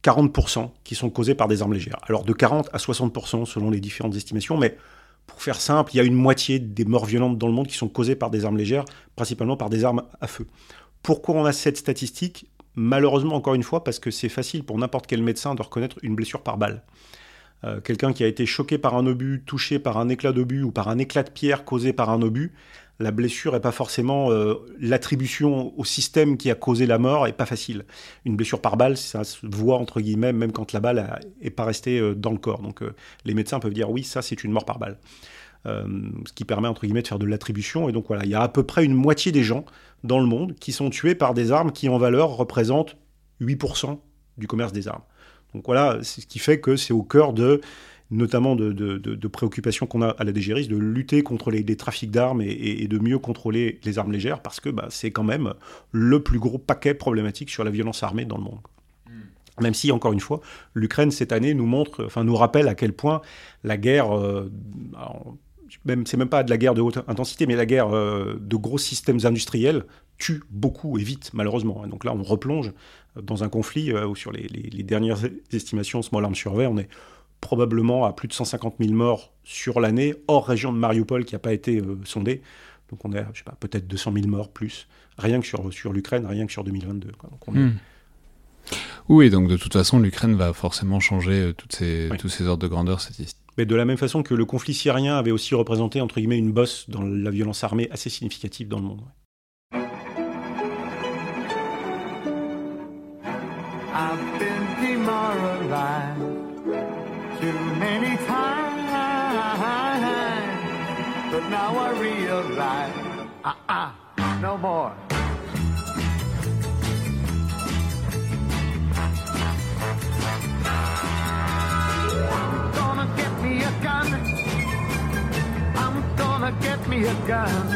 40% qui sont causées par des armes légères. Alors de 40 à 60% selon les différentes estimations, mais pour faire simple, il y a une moitié des morts violentes dans le monde qui sont causées par des armes légères, principalement par des armes à feu. Pourquoi on a cette statistique? Malheureusement, encore une fois, parce que c'est facile pour n'importe quel médecin de reconnaître une blessure par balle. Euh, quelqu'un qui a été choqué par un obus, touché par un éclat d'obus ou par un éclat de pierre causé par un obus, la blessure n'est pas forcément euh, l'attribution au système qui a causé la mort, et pas facile. Une blessure par balle, ça se voit entre guillemets, même quand la balle n'est pas restée euh, dans le corps. Donc les médecins peuvent dire oui, ça c'est une mort par balle. ce qui permet entre guillemets de faire de l'attribution. Et donc voilà, il y a à peu près une moitié des gens dans le monde qui sont tués par des armes qui en valeur représentent 8% du commerce des armes. Donc voilà, c'est ce qui fait que c'est au cœur de notamment de, préoccupations qu'on a à la DGRIS, de lutter contre les, trafics d'armes et, de mieux contrôler les armes légères, parce que bah, c'est quand même le plus gros paquet problématique sur la violence armée dans le monde. Hmm. Même si, encore une fois, l'Ukraine cette année nous montre, enfin nous rappelle à quel point la guerre, euh, même, c'est même pas de la guerre de haute intensité, mais la guerre euh, de gros systèmes industriels tue beaucoup et vite, malheureusement. donc là, on replonge dans un conflit euh, où, sur les, dernières estimations Small Arms Survey, on est probablement à plus de 150 000 morts sur l'année, hors région de Mariupol qui n'a pas été euh, sondée. Donc on est, je sais pas, peut-être 200 000 morts plus, rien que sur, sur l'Ukraine, rien que sur 2022. Hmm. Oui, donc de toute façon, l'Ukraine va forcément changer toutes ces, tous ces ordres de grandeur statistiques. Mais de la même façon que le conflit syrien avait aussi représenté, entre guillemets, une bosse dans la violence armée assez significative dans le monde. ah, ah, no more. Gonna get me a gun. I'm gonna get me a gun.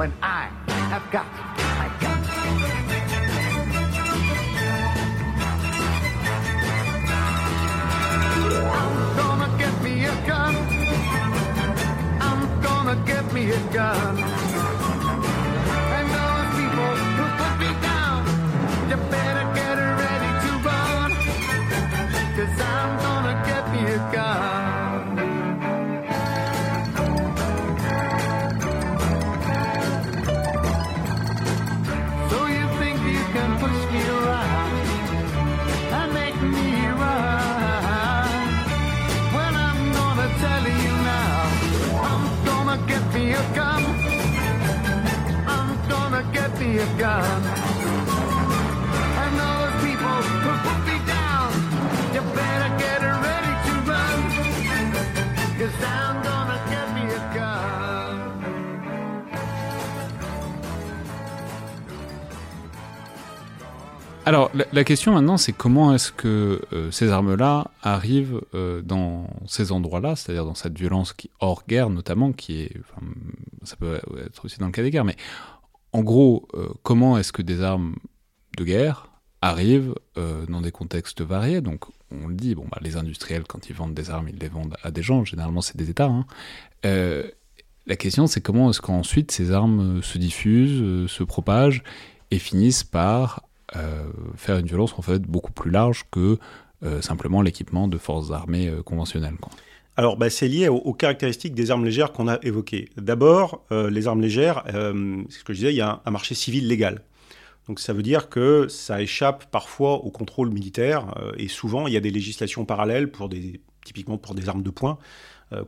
When I have got my gun. I'm gonna get me a gun. I'm gonna get me a gun. Alors, la, question maintenant, c'est comment est-ce que euh, ces armes-là arrivent euh, dans ces endroits-là, c'est-à-dire dans cette violence qui, hors guerre notamment, qui est, ça peut être aussi dans le cas des guerres, mais en gros, euh, comment est-ce que des armes de guerre arrivent euh, dans des contextes variés? Donc, on le dit, bon, bah, les industriels, quand ils vendent des armes, ils les vendent à des gens, généralement c'est des États. hein. Euh, la question, c'est comment est-ce qu'ensuite ces armes se diffusent, se propagent et finissent par faire une violence en fait beaucoup plus large que simplement l'équipement de forces armées conventionnelles. Alors, bah, c'est lié aux, caractéristiques des armes légères qu'on a évoquées. D'abord, euh, les armes légères, euh, c'est ce que je disais, il y a un, marché civil légal. Donc ça veut dire que ça échappe parfois au contrôle militaire euh, et souvent il y a des législations parallèles pour des, typiquement pour des armes de poing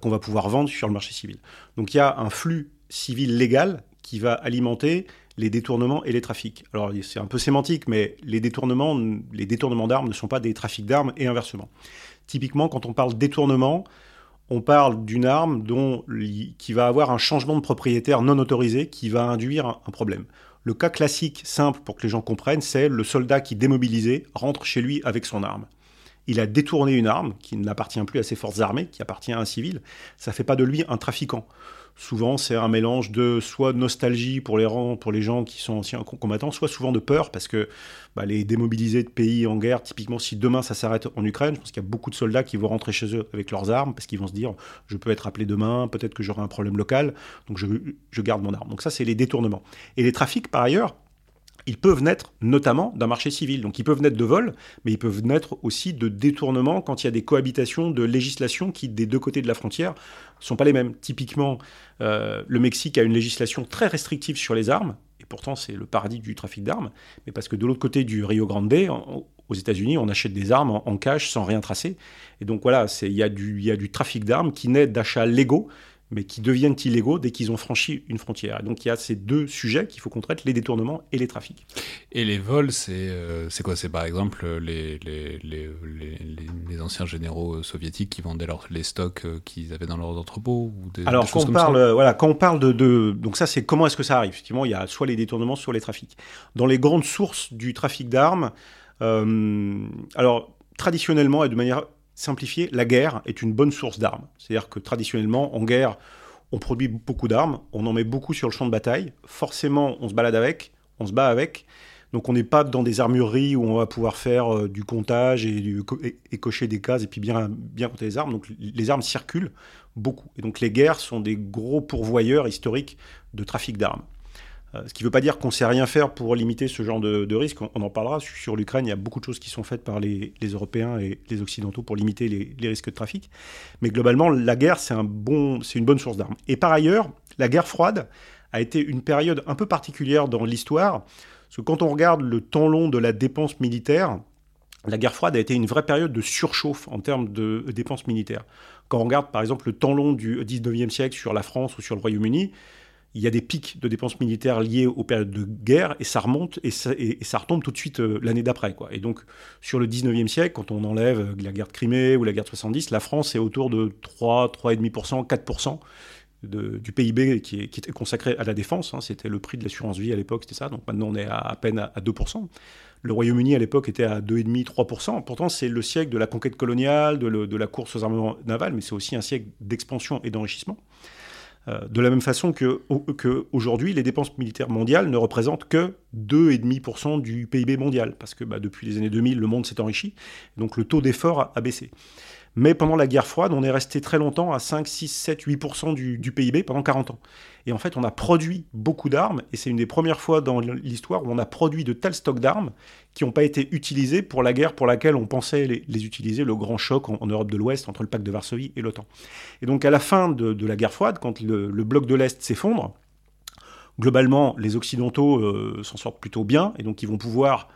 qu'on va pouvoir vendre sur le marché civil. Donc il y a un flux civil légal qui va alimenter les détournements et les trafics. Alors c'est un peu sémantique, mais les détournements, les détournements d'armes ne sont pas des trafics d'armes et inversement. Typiquement, quand on parle détournement, on parle d'une arme qui va avoir un changement de propriétaire non autorisé qui va induire un, un problème. Le cas classique, simple pour que les gens comprennent, c'est le soldat qui, démobilisé, rentre chez lui avec son arme. Il a détourné une arme qui n'appartient plus à ses forces armées, qui appartient à un civil. Ça ne fait pas de lui un trafiquant. Souvent, c'est un mélange de soit de nostalgie pour les, rangs, pour les gens qui sont anciens combattants, soit souvent de peur, parce que bah, les démobilisés de pays en guerre, typiquement, si demain ça s'arrête en Ukraine, je pense qu'il y a beaucoup de soldats qui vont rentrer chez eux avec leurs armes, parce qu'ils vont se dire je peux être appelé demain, peut-être que j'aurai un problème local, donc je, je garde mon arme. Donc ça, c'est les détournements. Et les trafics, par ailleurs, ils peuvent naître notamment d'un marché civil. Donc ils peuvent naître de vol, mais ils peuvent naître aussi de détournements quand il y a des cohabitations de législations qui, des deux côtés de la frontière, sont pas les mêmes. Typiquement, euh, le Mexique a une législation très restrictive sur les armes, et pourtant c'est le paradis du trafic d'armes, mais parce que de l'autre côté du Rio Grande, aux États-Unis, on achète des armes en, cash sans rien tracer. Et donc voilà, il y a du trafic d'armes qui naît d'achats légaux mais qui deviennent illégaux dès qu'ils ont franchi une frontière. Et donc il y a ces deux sujets qu'il faut qu'on traite, les détournements et les trafics. Et les vols, c'est euh, quoi? C'est par exemple les, les, les, les, les anciens généraux soviétiques qui vendaient leur, les stocks euh, qu'ils avaient dans leurs entrepôts ou des, Alors des quand on, comme parle, ça euh, voilà, quand on parle de, de... Donc ça c'est comment est-ce que ça arrive? Effectivement, il y a soit les détournements, soit les trafics. Dans les grandes sources du trafic d'armes, euh, alors traditionnellement et de manière simplifiée, la guerre est une bonne source d'armes. C'est-à-dire que traditionnellement, en guerre, on produit beaucoup d'armes, on en met beaucoup sur le champ de bataille. Forcément, on se balade avec, on se bat avec. Donc on n'est pas dans des armureries où on va pouvoir faire euh, du comptage et, cocher des cases et puis bien, bien compter les armes. Donc les armes circulent beaucoup. Et donc les guerres sont des gros pourvoyeurs historiques de trafic d'armes. Euh, ce qui ne veut pas dire qu'on ne sait rien faire pour limiter ce genre de, de risque. On, en parlera. Sur l'Ukraine, il y a beaucoup de choses qui sont faites par les, Européens et les Occidentaux pour limiter les, les, risques de trafic. Mais globalement, la guerre, c'est un bon, une bonne source d'armes. Et par ailleurs, la guerre froide a été une période un peu particulière dans l'histoire. Parce que quand on regarde le temps long de la dépense militaire, la guerre froide a été une vraie période de surchauffe en termes de dépenses militaires. Quand on regarde par exemple le temps long du 19e siècle sur la France ou sur le Royaume-Uni, il y a des pics de dépenses militaires liés aux périodes de guerre et ça remonte et ça, et, et ça retombe tout de suite euh, l'année d'après. Quoi. Et donc, sur le 19e siècle, quand on enlève euh, la guerre de Crimée ou la guerre de 70, la France est autour de 3, 3,5%, 4% de, du PIB qui, est, était consacré à la défense. hein. C'était le prix de l'assurance vie à l'époque, c'était ça. Donc maintenant, on est à, à peine à, à 2%. Le Royaume-Uni à l'époque était à 2,5%, 3%. Pourtant, c'est le siècle de la conquête coloniale, de, le- de la course aux armements navals, mais c'est aussi un siècle d'expansion et d'enrichissement. Euh, de la même façon que, les dépenses militaires mondiales ne représentent que 2,5% du PIB mondial, parce que bah, depuis les années 2000, le monde s'est enrichi, donc le taux d'effort a baissé. Mais pendant la guerre froide, on est resté très longtemps à 5, 6, 7, 8% du, PIB pendant 40 ans. Et en fait, on a produit beaucoup d'armes, et c'est une des premières fois dans l'histoire où on a produit de tels stocks d'armes qui n'ont pas été utilisés pour la guerre pour laquelle on pensait les, les utiliser, le grand choc en, Europe de l'Ouest entre le pacte de Varsovie et l'OTAN. Et donc à la fin de, la guerre froide, quand le, le bloc de l'Est s'effondre, globalement, les Occidentaux euh, s'en sortent plutôt bien, et donc ils vont pouvoir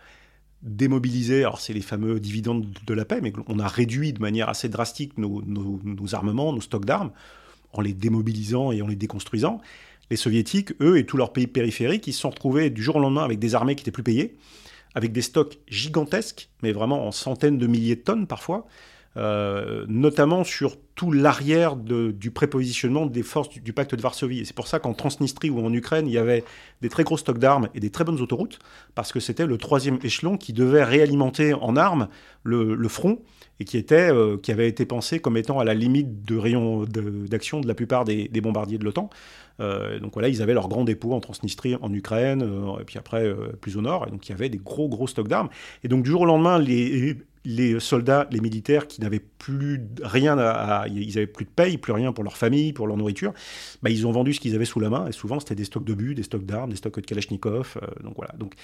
démobiliser, alors c'est les fameux dividendes de la paix, mais on a réduit de manière assez drastique nos armements, nos stocks d'armes, en les démobilisant et en les déconstruisant. Les soviétiques, eux, et tous leurs pays périphériques, ils se sont retrouvés du jour au lendemain avec des armées qui étaient plus payées, avec des stocks gigantesques, mais vraiment en centaines de milliers de tonnes parfois, euh, notamment sur tout l'arrière du prépositionnement des forces du, pacte de Varsovie. Et c'est pour ça qu'en Transnistrie ou en Ukraine, il y avait des très gros stocks d'armes et des très bonnes autoroutes, parce que c'était le troisième échelon qui devait réalimenter en armes le, front et qui, était, euh, qui avait été pensé comme étant à la limite de rayon d'action de, la plupart des, bombardiers de l'OTAN. Euh, donc voilà, ils avaient leur grand dépôt en Transnistrie, en Ukraine, et puis après plus au nord. Et donc il y avait des gros gros stocks d'armes. Et donc du jour au lendemain, les, les soldats, les militaires qui n'avaient plus de- rien à, à- ils avaient plus de paye, plus rien pour leur famille, pour leur nourriture, bah, ils ont vendu ce qu'ils avaient sous la main. Et souvent c'était des stocks d'obus, des stocks d'armes, des stocks de Kalachnikov. euh, donc voilà. Donc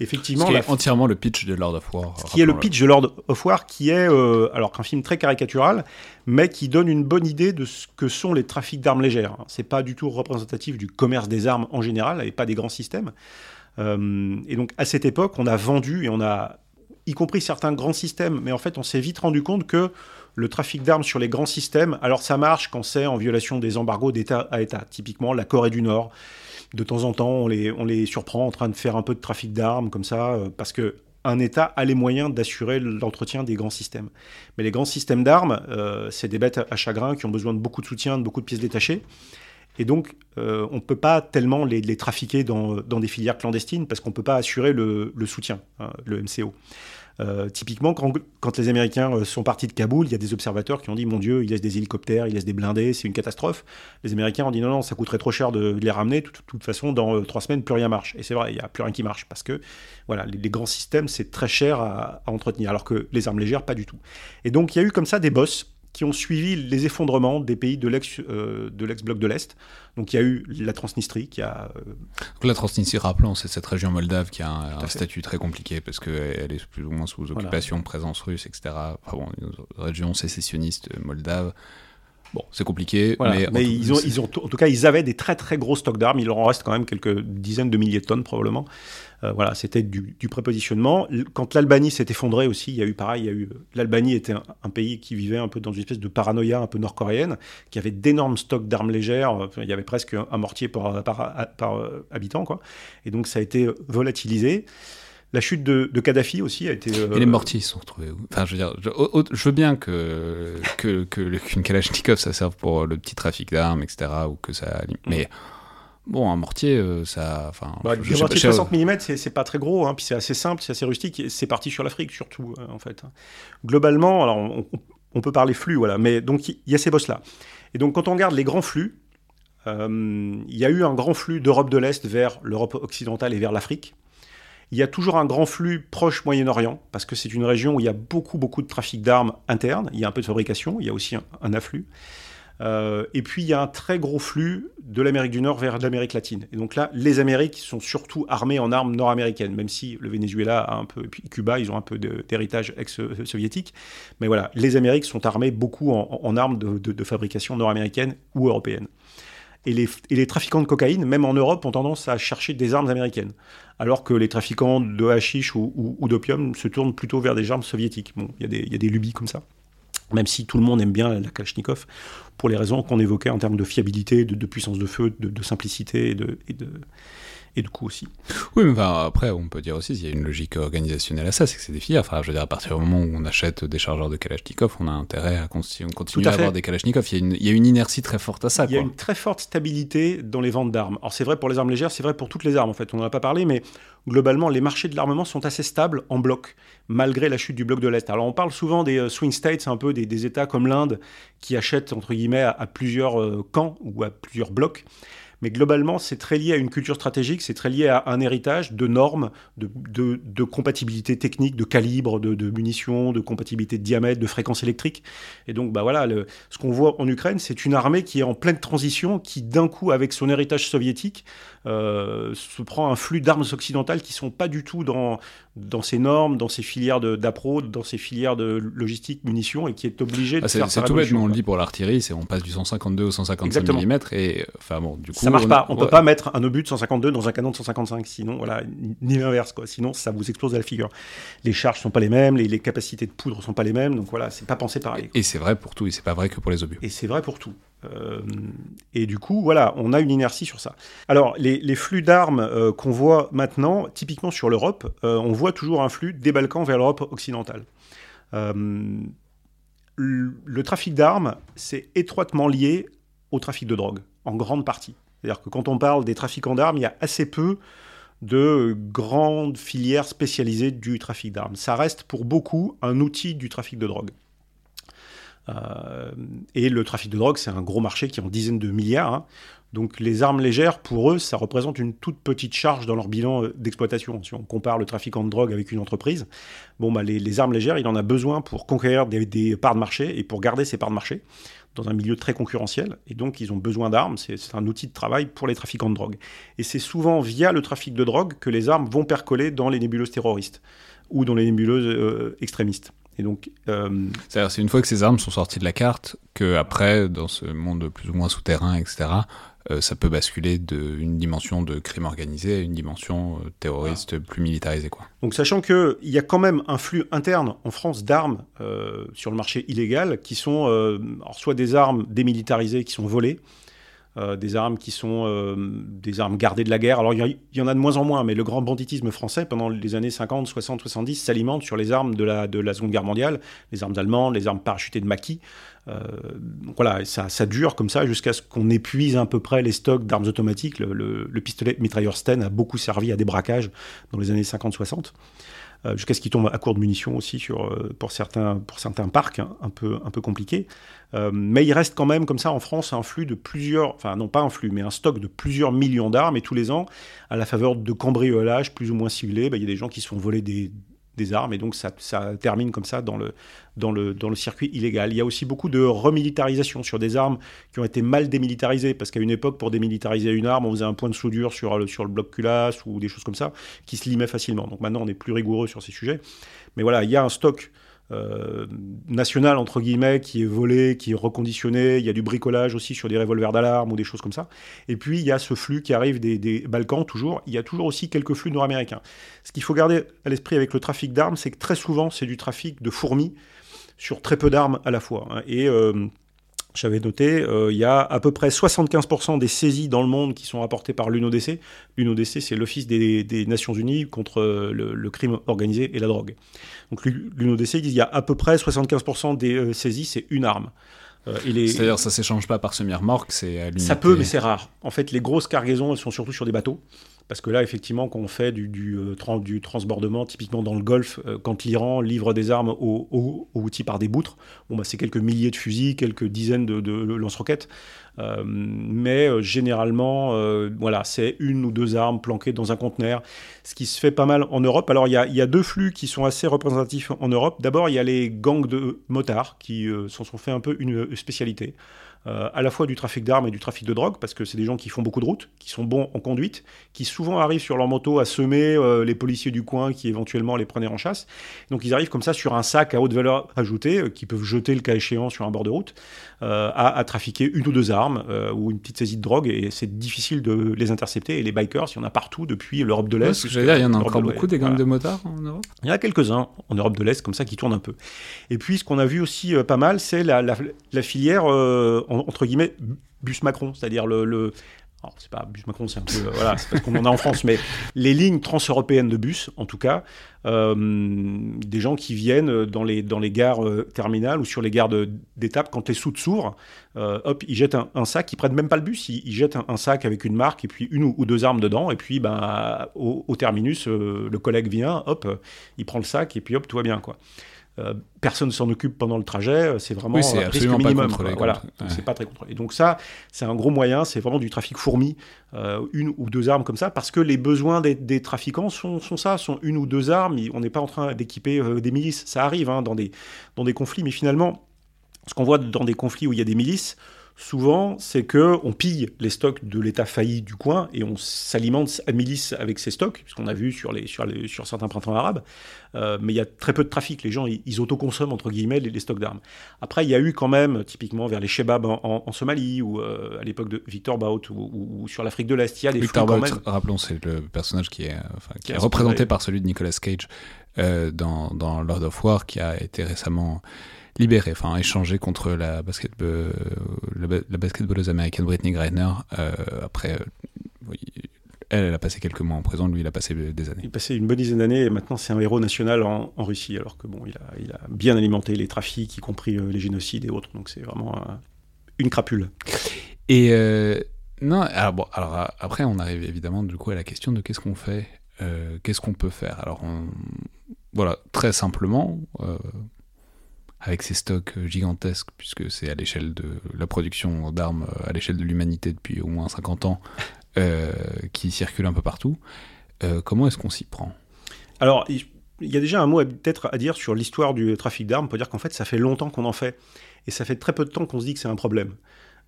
effectivement, Ce qui entièrement le pitch de Lord of War. qui est le pitch de Lord of War, qui est euh, alors qu'un film très caricatural, mais qui donne une bonne idée de ce que sont les trafics d'armes légères. C'est pas du tout représentatif du commerce des armes en général, et pas des grands systèmes. Euh, et donc à cette époque, on a vendu et on a, y compris certains grands systèmes, mais en fait, on s'est vite rendu compte que le trafic d'armes sur les grands systèmes, alors ça marche quand c'est en violation des embargos d'État à État. Typiquement, la Corée du Nord, de temps en temps, on les, surprend en train de faire un peu de trafic d'armes comme ça, euh, parce que un État a les moyens d'assurer l'entretien des grands systèmes. Mais les grands systèmes d'armes, euh, c'est des bêtes à chagrin qui ont besoin de beaucoup de soutien, de beaucoup de pièces détachées. Et donc, euh, on ne peut pas tellement les, trafiquer dans, des filières clandestines parce qu'on ne peut pas assurer le, le soutien, hein, le MCO. Euh, typiquement, quand, les Américains euh, sont partis de Kaboul, il y a des observateurs qui ont dit Mon Dieu, ils laissent des hélicoptères, ils laissent des blindés, c'est une catastrophe. Les Américains ont dit Non, non, ça coûterait trop cher de, les ramener. De toute, façon, dans euh, trois semaines, plus rien marche. Et c'est vrai, il n'y a plus rien qui marche parce que voilà, les, grands systèmes, c'est très cher à, à, entretenir, alors que les armes légères, pas du tout. Et donc, il y a eu comme ça des boss qui ont suivi les effondrements des pays de l'ex euh, de bloc de l'est. Donc il y a eu la Transnistrie qui a euh... Donc la Transnistrie, rappelons, c'est cette région moldave qui a un, un statut très compliqué parce qu'elle est plus ou moins sous occupation, voilà. présence russe, etc. Enfin bon, une région sécessionniste moldave. Bon, c'est compliqué, voilà. mais, mais ils, ont, ils ont, en tout cas, ils avaient des très très gros stocks d'armes. Il leur en reste quand même quelques dizaines de milliers de tonnes probablement. Euh, voilà, c'était du, prépositionnement. Quand l'Albanie s'est effondrée aussi, il y a eu pareil. Il y a eu l'Albanie était un, pays qui vivait un peu dans une espèce de paranoïa un peu nord-coréenne, qui avait d'énormes stocks d'armes légères. Il y avait presque un mortier par, par habitant, quoi. Et donc ça a été volatilisé. La chute de, de, Kadhafi aussi a été. Euh... Et les mortiers sont retrouvés où? Enfin, je veux dire, je, veux bien que qu'une que, que Kalachnikov ça serve pour le petit trafic d'armes, etc., ou que ça. Mais bon, un mortier, euh, ça. Enfin, bah, je, mortier de 60 mm, c'est pas très gros, hein, puis c'est assez simple, c'est assez rustique, c'est parti sur l'Afrique surtout, euh, en fait. Globalement, alors on, on, peut parler flux, voilà, mais donc il y a ces bosses-là. Et donc quand on regarde les grands flux, euh, il y a eu un grand flux d'Europe de l'Est vers l'Europe occidentale et vers l'Afrique. Il y a toujours un grand flux proche Moyen-Orient, parce que c'est une région où il y a beaucoup, beaucoup de trafic d'armes interne. Il y a un peu de fabrication, il y a aussi un, un afflux. Euh, et puis il y a un très gros flux de l'Amérique du Nord vers l'Amérique latine. Et donc là, les Amériques sont surtout armées en armes nord-américaines, même si le Venezuela a un peu, et Cuba, ils ont un peu d'héritage ex-soviétique. Mais voilà, les Amériques sont armées beaucoup en, armes de, fabrication nord-américaine ou européenne. Et les, trafiquants de cocaïne, même en Europe, ont tendance à chercher des armes américaines, alors que les trafiquants de hashish ou, d'opium se tournent plutôt vers des armes soviétiques. Bon, il y, a des lubies comme ça. Même si tout le monde aime bien la Kalachnikov, pour les raisons qu'on évoquait en termes de fiabilité, de, puissance de feu, de, simplicité et de, et de coût aussi. Oui, mais après, on peut dire aussi qu'il y a une logique organisationnelle à ça, c'est que c'est des filières. Enfin, je veux dire, à partir du moment où on achète des chargeurs de Kalachnikov, on a intérêt à continu- continuer Tout à à, avoir des Kalachnikov. Il y, a une, il y a une inertie très forte à ça, Il y a quoi. une très forte stabilité dans les ventes d'armes. Alors c'est vrai pour les armes légères, c'est vrai pour toutes les armes en fait. On n'en a pas parlé, mais globalement les marchés de l'armement sont assez stables en bloc, malgré la chute du bloc de l'Est. Alors on parle souvent des euh, swing states, un peu des, des États comme l'Inde qui achètent entre guillemets à, à plusieurs euh, camps ou à plusieurs blocs. Mais globalement, c'est très lié à une culture stratégique, c'est très lié à un héritage de normes, de, compatibilité technique, de calibre, de, munitions, de compatibilité de diamètre, de fréquence électrique. Et donc, bah voilà, ce qu'on voit en Ukraine, c'est une armée qui est en pleine transition, qui d'un coup, avec son héritage soviétique, se prend un flux d'armes occidentales qui sont pas du tout dans, dans ses normes, dans ses filières d'appro, dans ses filières de logistique, munitions, et qui est obligé de Ah, c'est faire c'est sa tout bête, on le dit pour l'artillerie, c'est on passe du 152 au 155 Exactement. mm et euh, enfin bon, du coup. Ça marche pas. On ouais. peut pas mettre un obus de 152 dans un canon de 155. Sinon, voilà, ni l'inverse, quoi. Sinon, ça vous explose à la figure. Les charges sont pas les mêmes, les, les capacités de poudre sont pas les mêmes. Donc voilà, c'est pas pensé pareil. quoi. Et c'est vrai pour tout, et c'est pas vrai que pour les obus. Et c'est vrai pour tout. Euh, et du coup, voilà, on a une inertie sur ça. Alors, les, flux d'armes euh, qu'on voit maintenant, typiquement sur l'Europe, euh, on voit toujours un flux des Balkans vers l'Europe occidentale. Le, le trafic d'armes, c'est étroitement lié au trafic de drogue, en grande partie. C'est-à-dire que quand on parle des trafiquants d'armes, il y a assez peu de grandes filières spécialisées du trafic d'armes. Ça reste pour beaucoup un outil du trafic de drogue. Euh, et le trafic de drogue, c'est un gros marché qui est en dizaines de milliards. hein. Donc les armes légères, pour eux, ça représente une toute petite charge dans leur bilan euh, d'exploitation. Si on compare le trafiquant de drogue avec une entreprise, bon, bah, les, armes légères, il en a besoin pour conquérir des, parts de marché et pour garder ces parts de marché dans un milieu très concurrentiel. Et donc, ils ont besoin d'armes. C'est c'est un outil de travail pour les trafiquants de drogue. Et c'est souvent via le trafic de drogue que les armes vont percoler dans les nébuleuses terroristes ou dans les nébuleuses euh, extrémistes. Et donc, euh, C'est-à-dire, c'est une fois que ces armes sont sorties de la carte que après, dans ce monde plus ou moins souterrain, etc., euh, ça peut basculer d'une dimension de crime organisé à une dimension euh, terroriste plus militarisée, quoi. Donc, sachant qu'il y a quand même un flux interne en France d'armes euh, sur le marché illégal qui sont alors soit des armes démilitarisées qui sont volées, euh, des armes qui sont euh, des armes gardées de la guerre. Alors, il y, en a de moins en moins, mais le grand banditisme français, pendant les années 50, 60, 70, s'alimente sur les armes de la, de la Seconde Guerre mondiale, les armes allemandes, les armes parachutées de maquis. Euh, voilà, ça, dure comme ça jusqu'à ce qu'on épuise à peu près les stocks d'armes automatiques. Le, le- le pistolet mitrailleur Sten a beaucoup servi à des braquages dans les années 50-60. Euh, jusqu'à ce qu'il tombe à court de munitions aussi sur, euh, pour, certains, pour certains parcs hein, un peu, un peu. Euh, mais il reste quand même comme ça en France un flux de plusieurs, enfin non pas un flux, mais un stock de plusieurs millions d'armes. Et tous les ans, à la faveur de cambriolages plus ou moins ciblés, bah, il y a des gens qui se font voler des, des armes et donc ça, ça termine comme ça dans le, dans, le, dans le circuit illégal. Il y a aussi beaucoup de remilitarisation sur des armes qui ont été mal démilitarisées parce qu'à une époque, pour démilitariser une arme, on faisait un point de soudure sur le, sur le bloc culasse ou des choses comme ça qui se limaient facilement. Donc maintenant, on est plus rigoureux sur ces sujets. Mais voilà, il y a un stock euh, national entre guillemets qui est volé, qui est reconditionné. Il y a du bricolage aussi sur des revolvers d'alarme ou des choses comme ça. Et puis il y a ce flux qui arrive des, Balkans toujours. Il y a toujours aussi quelques flux nord-américains. Ce qu'il faut garder à l'esprit avec le trafic d'armes, c'est que très souvent c'est du trafic de fourmis sur très peu d'armes à la fois. hein. Et euh, j'avais noté, euh, il y a à peu près 75% des saisies dans le monde qui sont rapportées par l'UNODC. L'UNODC, c'est l'Office des, des Nations Unies contre euh, le, le crime organisé et la drogue. Donc l'UNODC, qu'il y a à peu près 75% des euh, saisies, c'est une arme. Euh, les- C'est-à-dire, ça s'échange pas par semi-remorque, c'est ça peut, mais c'est rare. En fait, les grosses cargaisons, elles sont surtout sur des bateaux. Parce que là, effectivement, quand on fait du, euh, transbordement, typiquement dans le Golfe, euh, quand l'Iran livre des armes aux, Houthis par des boutres, bon, bah, c'est quelques milliers de fusils, quelques dizaines de, lance-roquettes. Euh, mais généralement, voilà, c'est une ou deux armes planquées dans un conteneur, ce qui se fait pas mal en Europe. Alors, il y y a deux flux qui sont assez représentatifs en Europe. D'abord, il y a les gangs de motards qui s'en sont fait un peu une spécialité. Euh, à la fois du trafic d'armes et du trafic de drogue, parce que c'est des gens qui font beaucoup de routes, qui sont bons en conduite, qui souvent arrivent sur leur moto à semer euh, les policiers du coin qui éventuellement les prenaient en chasse. Donc ils arrivent comme ça sur un sac à haute valeur ajoutée, euh, qui peuvent jeter le cas échéant sur un bord de route, à, à trafiquer une ou deux armes euh, ou une petite saisie de drogue, et c'est difficile de les intercepter. Et les bikers, il y en a partout depuis l'Europe de Ouais, l'Est. dire, il y en a encore de beaucoup des gangs Voilà. de motards en Europe? Il y en a quelques-uns en Europe de l'Est, comme ça, qui tournent un peu. Et puis, ce qu'on a vu aussi euh, pas mal, c'est la, la- la filière, euh, en- entre guillemets, bus Macron, c'est-à-dire le... le alors, c'est pas bus Macron, c'est un peu... euh, voilà, c'est parce qu'on en a en France, mais les lignes transeuropéennes de bus, en tout cas, euh, des gens qui viennent dans les, dans les gares euh, terminales ou sur les gares de- d'étape, quand les soutes s'ouvrent, hop, ils jettent un, sac, ils prennent même pas le bus, ils, jettent un, sac avec une marque et puis une ou, deux armes dedans, et puis ben, au, au terminus, le collègue vient, hop, il prend le sac et puis hop, tout va bien, quoi. Euh, personne ne s'en occupe pendant le trajet, euh, c'est vraiment Oui, c'est un risque absolument pas minimum. contrôlé comme Voilà, ouais. c'est pas très contrôlé. Donc ça, c'est un gros moyen, c'est vraiment du trafic fourmi, euh, une ou deux armes comme ça, parce que les besoins des, des trafiquants sont, sont ça, sont une ou deux armes. On n'est pas en train d'équiper euh, des milices, ça arrive hein, dans, des, dans des conflits, mais finalement, ce qu'on voit dans des conflits où il y a des milices, souvent, c'est que on pille les stocks de l'État failli du coin et on s'alimente à milice avec ces stocks, ce qu'on a vu sur, les, sur, les, sur certains printemps arabes. Euh, mais il y a très peu de trafic. Les gens, ils, ils autoconsomment, entre guillemets, les, les stocks d'armes. Après, il y a eu quand même, typiquement vers les Shebabs en, en- en Somalie ou euh, à l'époque de Victor Bout ou, ou- ou sur l'Afrique de l'Est, il y a des Victor Bout, rappelons, c'est le personnage qui est, euh, enfin, qui Qui est a représenté par celui de Nicolas Cage euh, dans, dans Lord of War, qui a été récemment libéré, enfin échangé contre la, basketball, la, la basketballeuse américaine Britney Griner. euh, après, euh, oui, elle, elle a passé quelques mois en prison, lui, il a passé des années. Il passait une bonne dizaine d'années et maintenant c'est un héros national en, en Russie, alors que bon, il a, il a bien alimenté les trafics, y compris euh, les génocides et autres. Donc c'est vraiment une crapule. Et euh, non, alors bon, alors a- après on arrive évidemment du coup à la question de qu'est-ce qu'on fait, euh, qu'est-ce qu'on peut faire? Alors on, voilà, très simplement, euh, avec ces stocks gigantesques, puisque c'est à l'échelle de la production d'armes euh, à l'échelle de l'humanité depuis au moins 50 ans, euh, qui circulent un peu partout. euh, comment est-ce qu'on s'y prend? Alors, il y a déjà un mot peut-être à dire sur l'histoire du trafic d'armes. On peut dire qu'en fait, ça fait longtemps qu'on en fait. Et ça fait très peu de temps qu'on se dit que c'est un problème.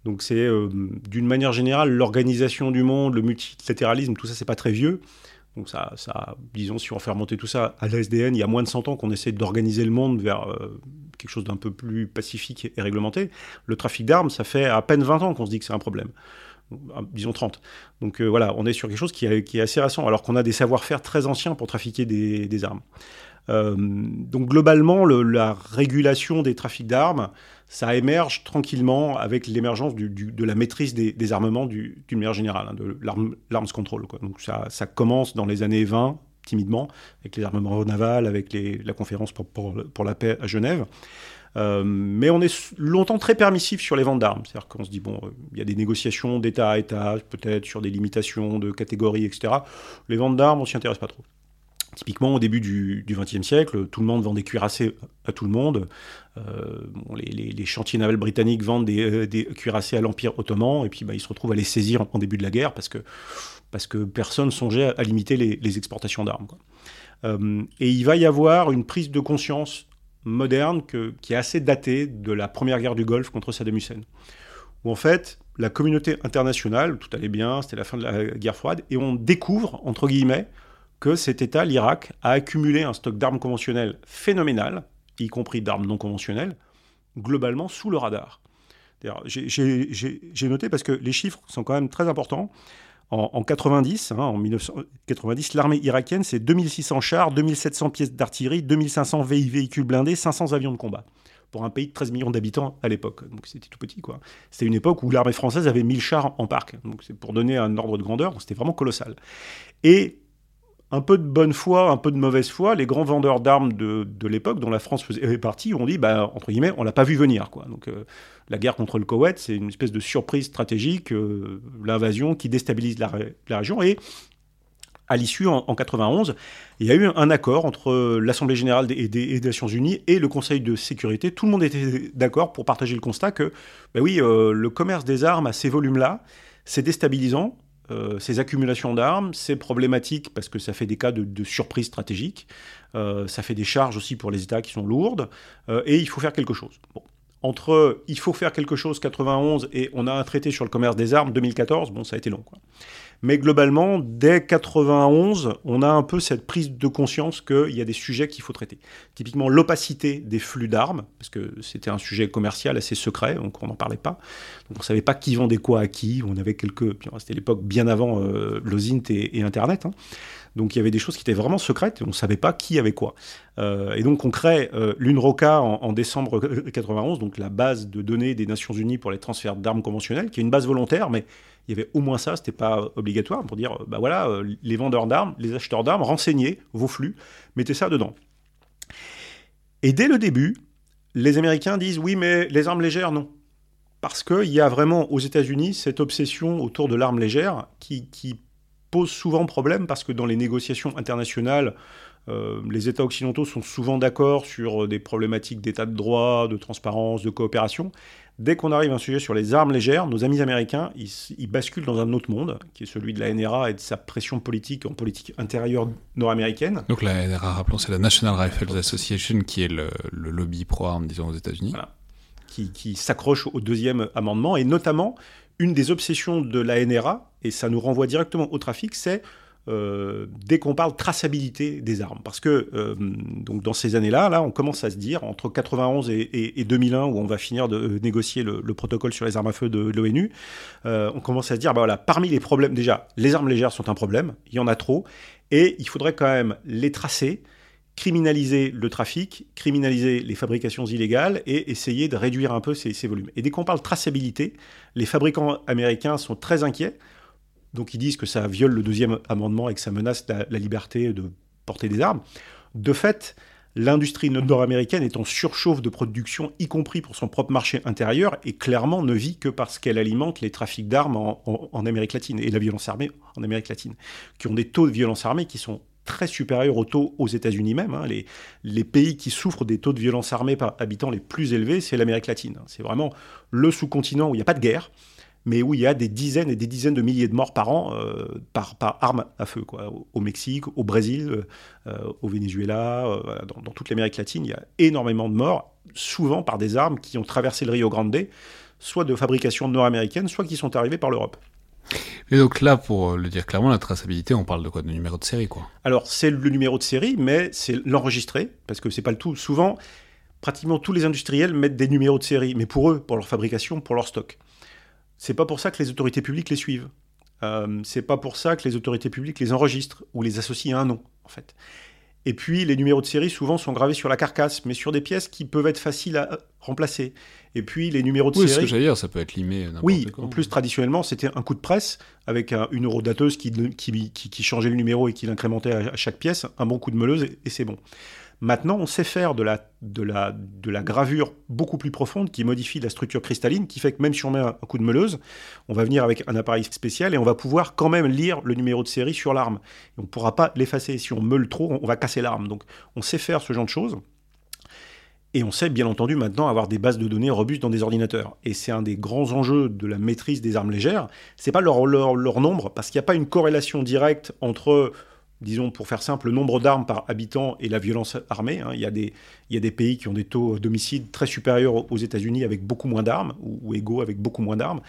Donc, c'est euh, d'une manière générale, l'organisation du monde, le multilatéralisme, tout ça, c'est pas très vieux. Donc, ça, disons, si on fait remonter tout ça à l'ASDN, il y a moins de 100 ans qu'on essaie d'organiser le monde vers euh, quelque chose d'un peu plus pacifique et réglementé. Le trafic d'armes, ça fait à peine 20 ans qu'on se dit que c'est un problème. Disons 30. Donc euh, voilà, on est sur quelque chose qui est, assez récent, alors qu'on a des savoir-faire très anciens pour trafiquer des, armes. Euh, donc globalement, le- la régulation des trafics d'armes, ça émerge tranquillement avec l'émergence du- du- de la maîtrise des, armements du- d'une manière générale, hein, de l'arm- l'arms control. Donc ça, commence dans les années 20, timidement, avec les armements navals, avec la conférence pour la paix à Genève. Euh, mais on est longtemps très permissif sur les ventes d'armes. C'est-à-dire qu'on se dit, bon, il y a des négociations d'État à État, peut-être sur des limitations de catégories, etc. Les ventes d'armes, on s'y intéresse pas trop. Typiquement, au début du XXe siècle, tout le monde vend des cuirassés à tout le monde. Euh, les, chantiers navals britanniques vendent des, euh, cuirassés à l'Empire ottoman, et puis bah, ils se retrouvent à les saisir en, en début de la guerre parce que, parce que personne songeait à, limiter les, exportations d'armes. et il va y avoir une prise de conscience moderne qui est assez datée de la première guerre du Golfe contre Saddam Hussein. Où en fait, la communauté internationale, tout allait bien, c'était la fin de la guerre froide, et on découvre, entre guillemets, que cet État, l'Irak, a accumulé un stock d'armes conventionnelles phénoménal, y compris d'armes non conventionnelles, globalement sous le radar. J'ai noté parce que les chiffres sont quand même très importants. En, en 90, hein, en 1990, l'armée irakienne, c'est 2600 chars, 2700 pièces d'artillerie, 2500 vé- véhicules blindés, 500 avions de combat. Pour un pays de 13 millions d'habitants à l'époque. Donc c'était tout petit, quoi. C'était une époque où l'armée française avait 1000 chars en parc. Donc c'est pour donner un ordre de grandeur, c'était vraiment colossal. Et un peu de bonne foi, un peu de mauvaise foi, les grands vendeurs d'armes de, de l'époque, dont la France faisait partie, ont dit, bah, entre guillemets, on l'a pas vu venir. Quoi. Donc, euh, la guerre contre le Koweït, c'est une espèce de surprise stratégique, euh, l'invasion qui déstabilise la, ré- la région. Et à l'issue, en, en 91, il y a eu un accord entre l'Assemblée générale des, Nations unies et le Conseil de sécurité. Tout le monde était d'accord pour partager le constat que, bah oui, euh, le commerce des armes à ces volumes-là, c'est déstabilisant. Euh, ces accumulations d'armes, c'est problématique parce que ça fait des cas de, de surprise stratégique. Ça fait des charges aussi pour les États qui sont lourdes. Et il faut faire quelque chose. Entre il faut faire quelque chose 91 et on a un traité sur le commerce des armes 2014, bon, ça a été long. Quoi. Mais globalement, dès 91, on a un peu cette prise de conscience qu'il y a des sujets qu'il faut traiter. Typiquement, l'opacité des flux d'armes, parce que c'était un sujet commercial assez secret, donc on n'en parlait pas. Donc on ne savait pas qui vendait quoi à qui. On avait quelques. C'était l'époque bien avant euh, l'OSINT et, et Internet. Hein. Donc il y avait des choses qui étaient vraiment secrètes on ne savait pas qui avait quoi. Euh, et donc on crée euh, l'UNROCA en, en, décembre 91, donc la base de données des Nations Unies pour les transferts d'armes conventionnelles, qui est une base volontaire, mais il y avait au moins ça, c'était pas obligatoire pour dire, bah voilà, euh, les vendeurs d'armes, les acheteurs d'armes, renseignez vos flux, mettez ça dedans. Et dès le début, les Américains disent oui, mais les armes légères, non. Parce qu'il y a vraiment aux États-Unis cette obsession autour de l'arme légère qui, pose souvent problème parce que dans les négociations internationales, euh, les États occidentaux sont souvent d'accord sur des problématiques d'état de droit, de transparence, de coopération. Dès qu'on arrive à un sujet sur les armes légères, nos amis américains, ils, ils, basculent dans un autre monde, qui est celui de la NRA et de sa pression politique en politique intérieure nord-américaine. Donc la NRA, rappelons, c'est la National Rifles Association, qui est le, le lobby pro-armes, disons, aux États-Unis. Voilà. Qui, qui s'accroche au deuxième amendement, et notamment une des obsessions de la NRA, et ça nous renvoie directement au trafic, c'est euh, dès qu'on parle traçabilité des armes. Parce que euh, donc dans ces années-là, là, on commence à se dire, entre 91 et, et, et 2001, où on va finir de négocier le, le, protocole sur les armes à feu de, l'ONU, euh, on commence à se dire, bah voilà, parmi les problèmes, déjà, les armes légères sont un problème, il y en a trop, et il faudrait quand même les tracer, criminaliser le trafic, criminaliser les fabrications illégales et essayer de réduire un peu ces, ces volumes. Et dès qu'on parle traçabilité, les fabricants américains sont très inquiets. Donc ils disent que ça viole le deuxième amendement et que ça menace la, la liberté de porter des armes. De fait, l'industrie nord-américaine est en surchauffe de production, y compris pour son propre marché intérieur, et clairement ne vit que parce qu'elle alimente les trafics d'armes en, Amérique latine et la violence armée en Amérique latine, qui ont des taux de violence armée qui sont très supérieur au taux aux États-Unis même. Hein. Les, les, pays qui souffrent des taux de violence armée par habitant les plus élevés, c'est l'Amérique latine. C'est vraiment le sous-continent où il n'y a pas de guerre, mais où il y a des dizaines et des dizaines de milliers de morts par an euh, par, par arme à feu. Quoi. Au Mexique, au Brésil, euh, au Venezuela, euh, dans, dans, toute l'Amérique latine, il y a énormément de morts, souvent par des armes qui ont traversé le Rio Grande, soit de fabrication nord-américaine, soit qui sont arrivées par l'Europe. Et donc là, pour le dire clairement, la traçabilité, on parle de quoi? De numéro de série, quoi Alors, c'est le numéro de série, mais c'est l'enregistré, parce que c'est pas le tout. Souvent, pratiquement tous les industriels mettent des numéros de série, mais pour eux, pour leur fabrication, pour leur stock. C'est pas pour ça que les autorités publiques les suivent. Euh, c'est pas pour ça que les autorités publiques les enregistrent ou les associent à un nom, en fait. Et puis, les numéros de série, souvent, sont gravés sur la carcasse, mais sur des pièces qui peuvent être faciles à remplacer. Et puis, les numéros de oui, série... Oui, ce que j'allais dire, ça peut être limé Oui, en plus, traditionnellement, c'était un coup de presse avec un, une eurodateuse qui, qui, qui, qui, changeait le numéro et qui l'incrémentait à, à, chaque pièce, un bon coup de meuleuse, et, et c'est bon. Maintenant, on sait faire de la, gravure beaucoup plus profonde qui modifie la structure cristalline, qui fait que même si on met un coup de meuleuse, on va venir avec un appareil spécial et on va pouvoir quand même lire le numéro de série sur l'arme. On ne pourra pas l'effacer. Si on meule trop, on va casser l'arme. Donc on sait faire ce genre de choses. Et on sait bien entendu maintenant avoir des bases de données robustes dans des ordinateurs. Et c'est un des grands enjeux de la maîtrise des armes légères. C'est pas leur, leur nombre, parce qu'il n'y a pas une corrélation directe entre disons pour faire simple, le nombre d'armes par habitant et la violence armée. Hein. Il, y a des, pays qui ont des taux d'homicide très supérieurs aux États-Unis avec beaucoup moins d'armes, ou, égaux avec beaucoup moins d'armes.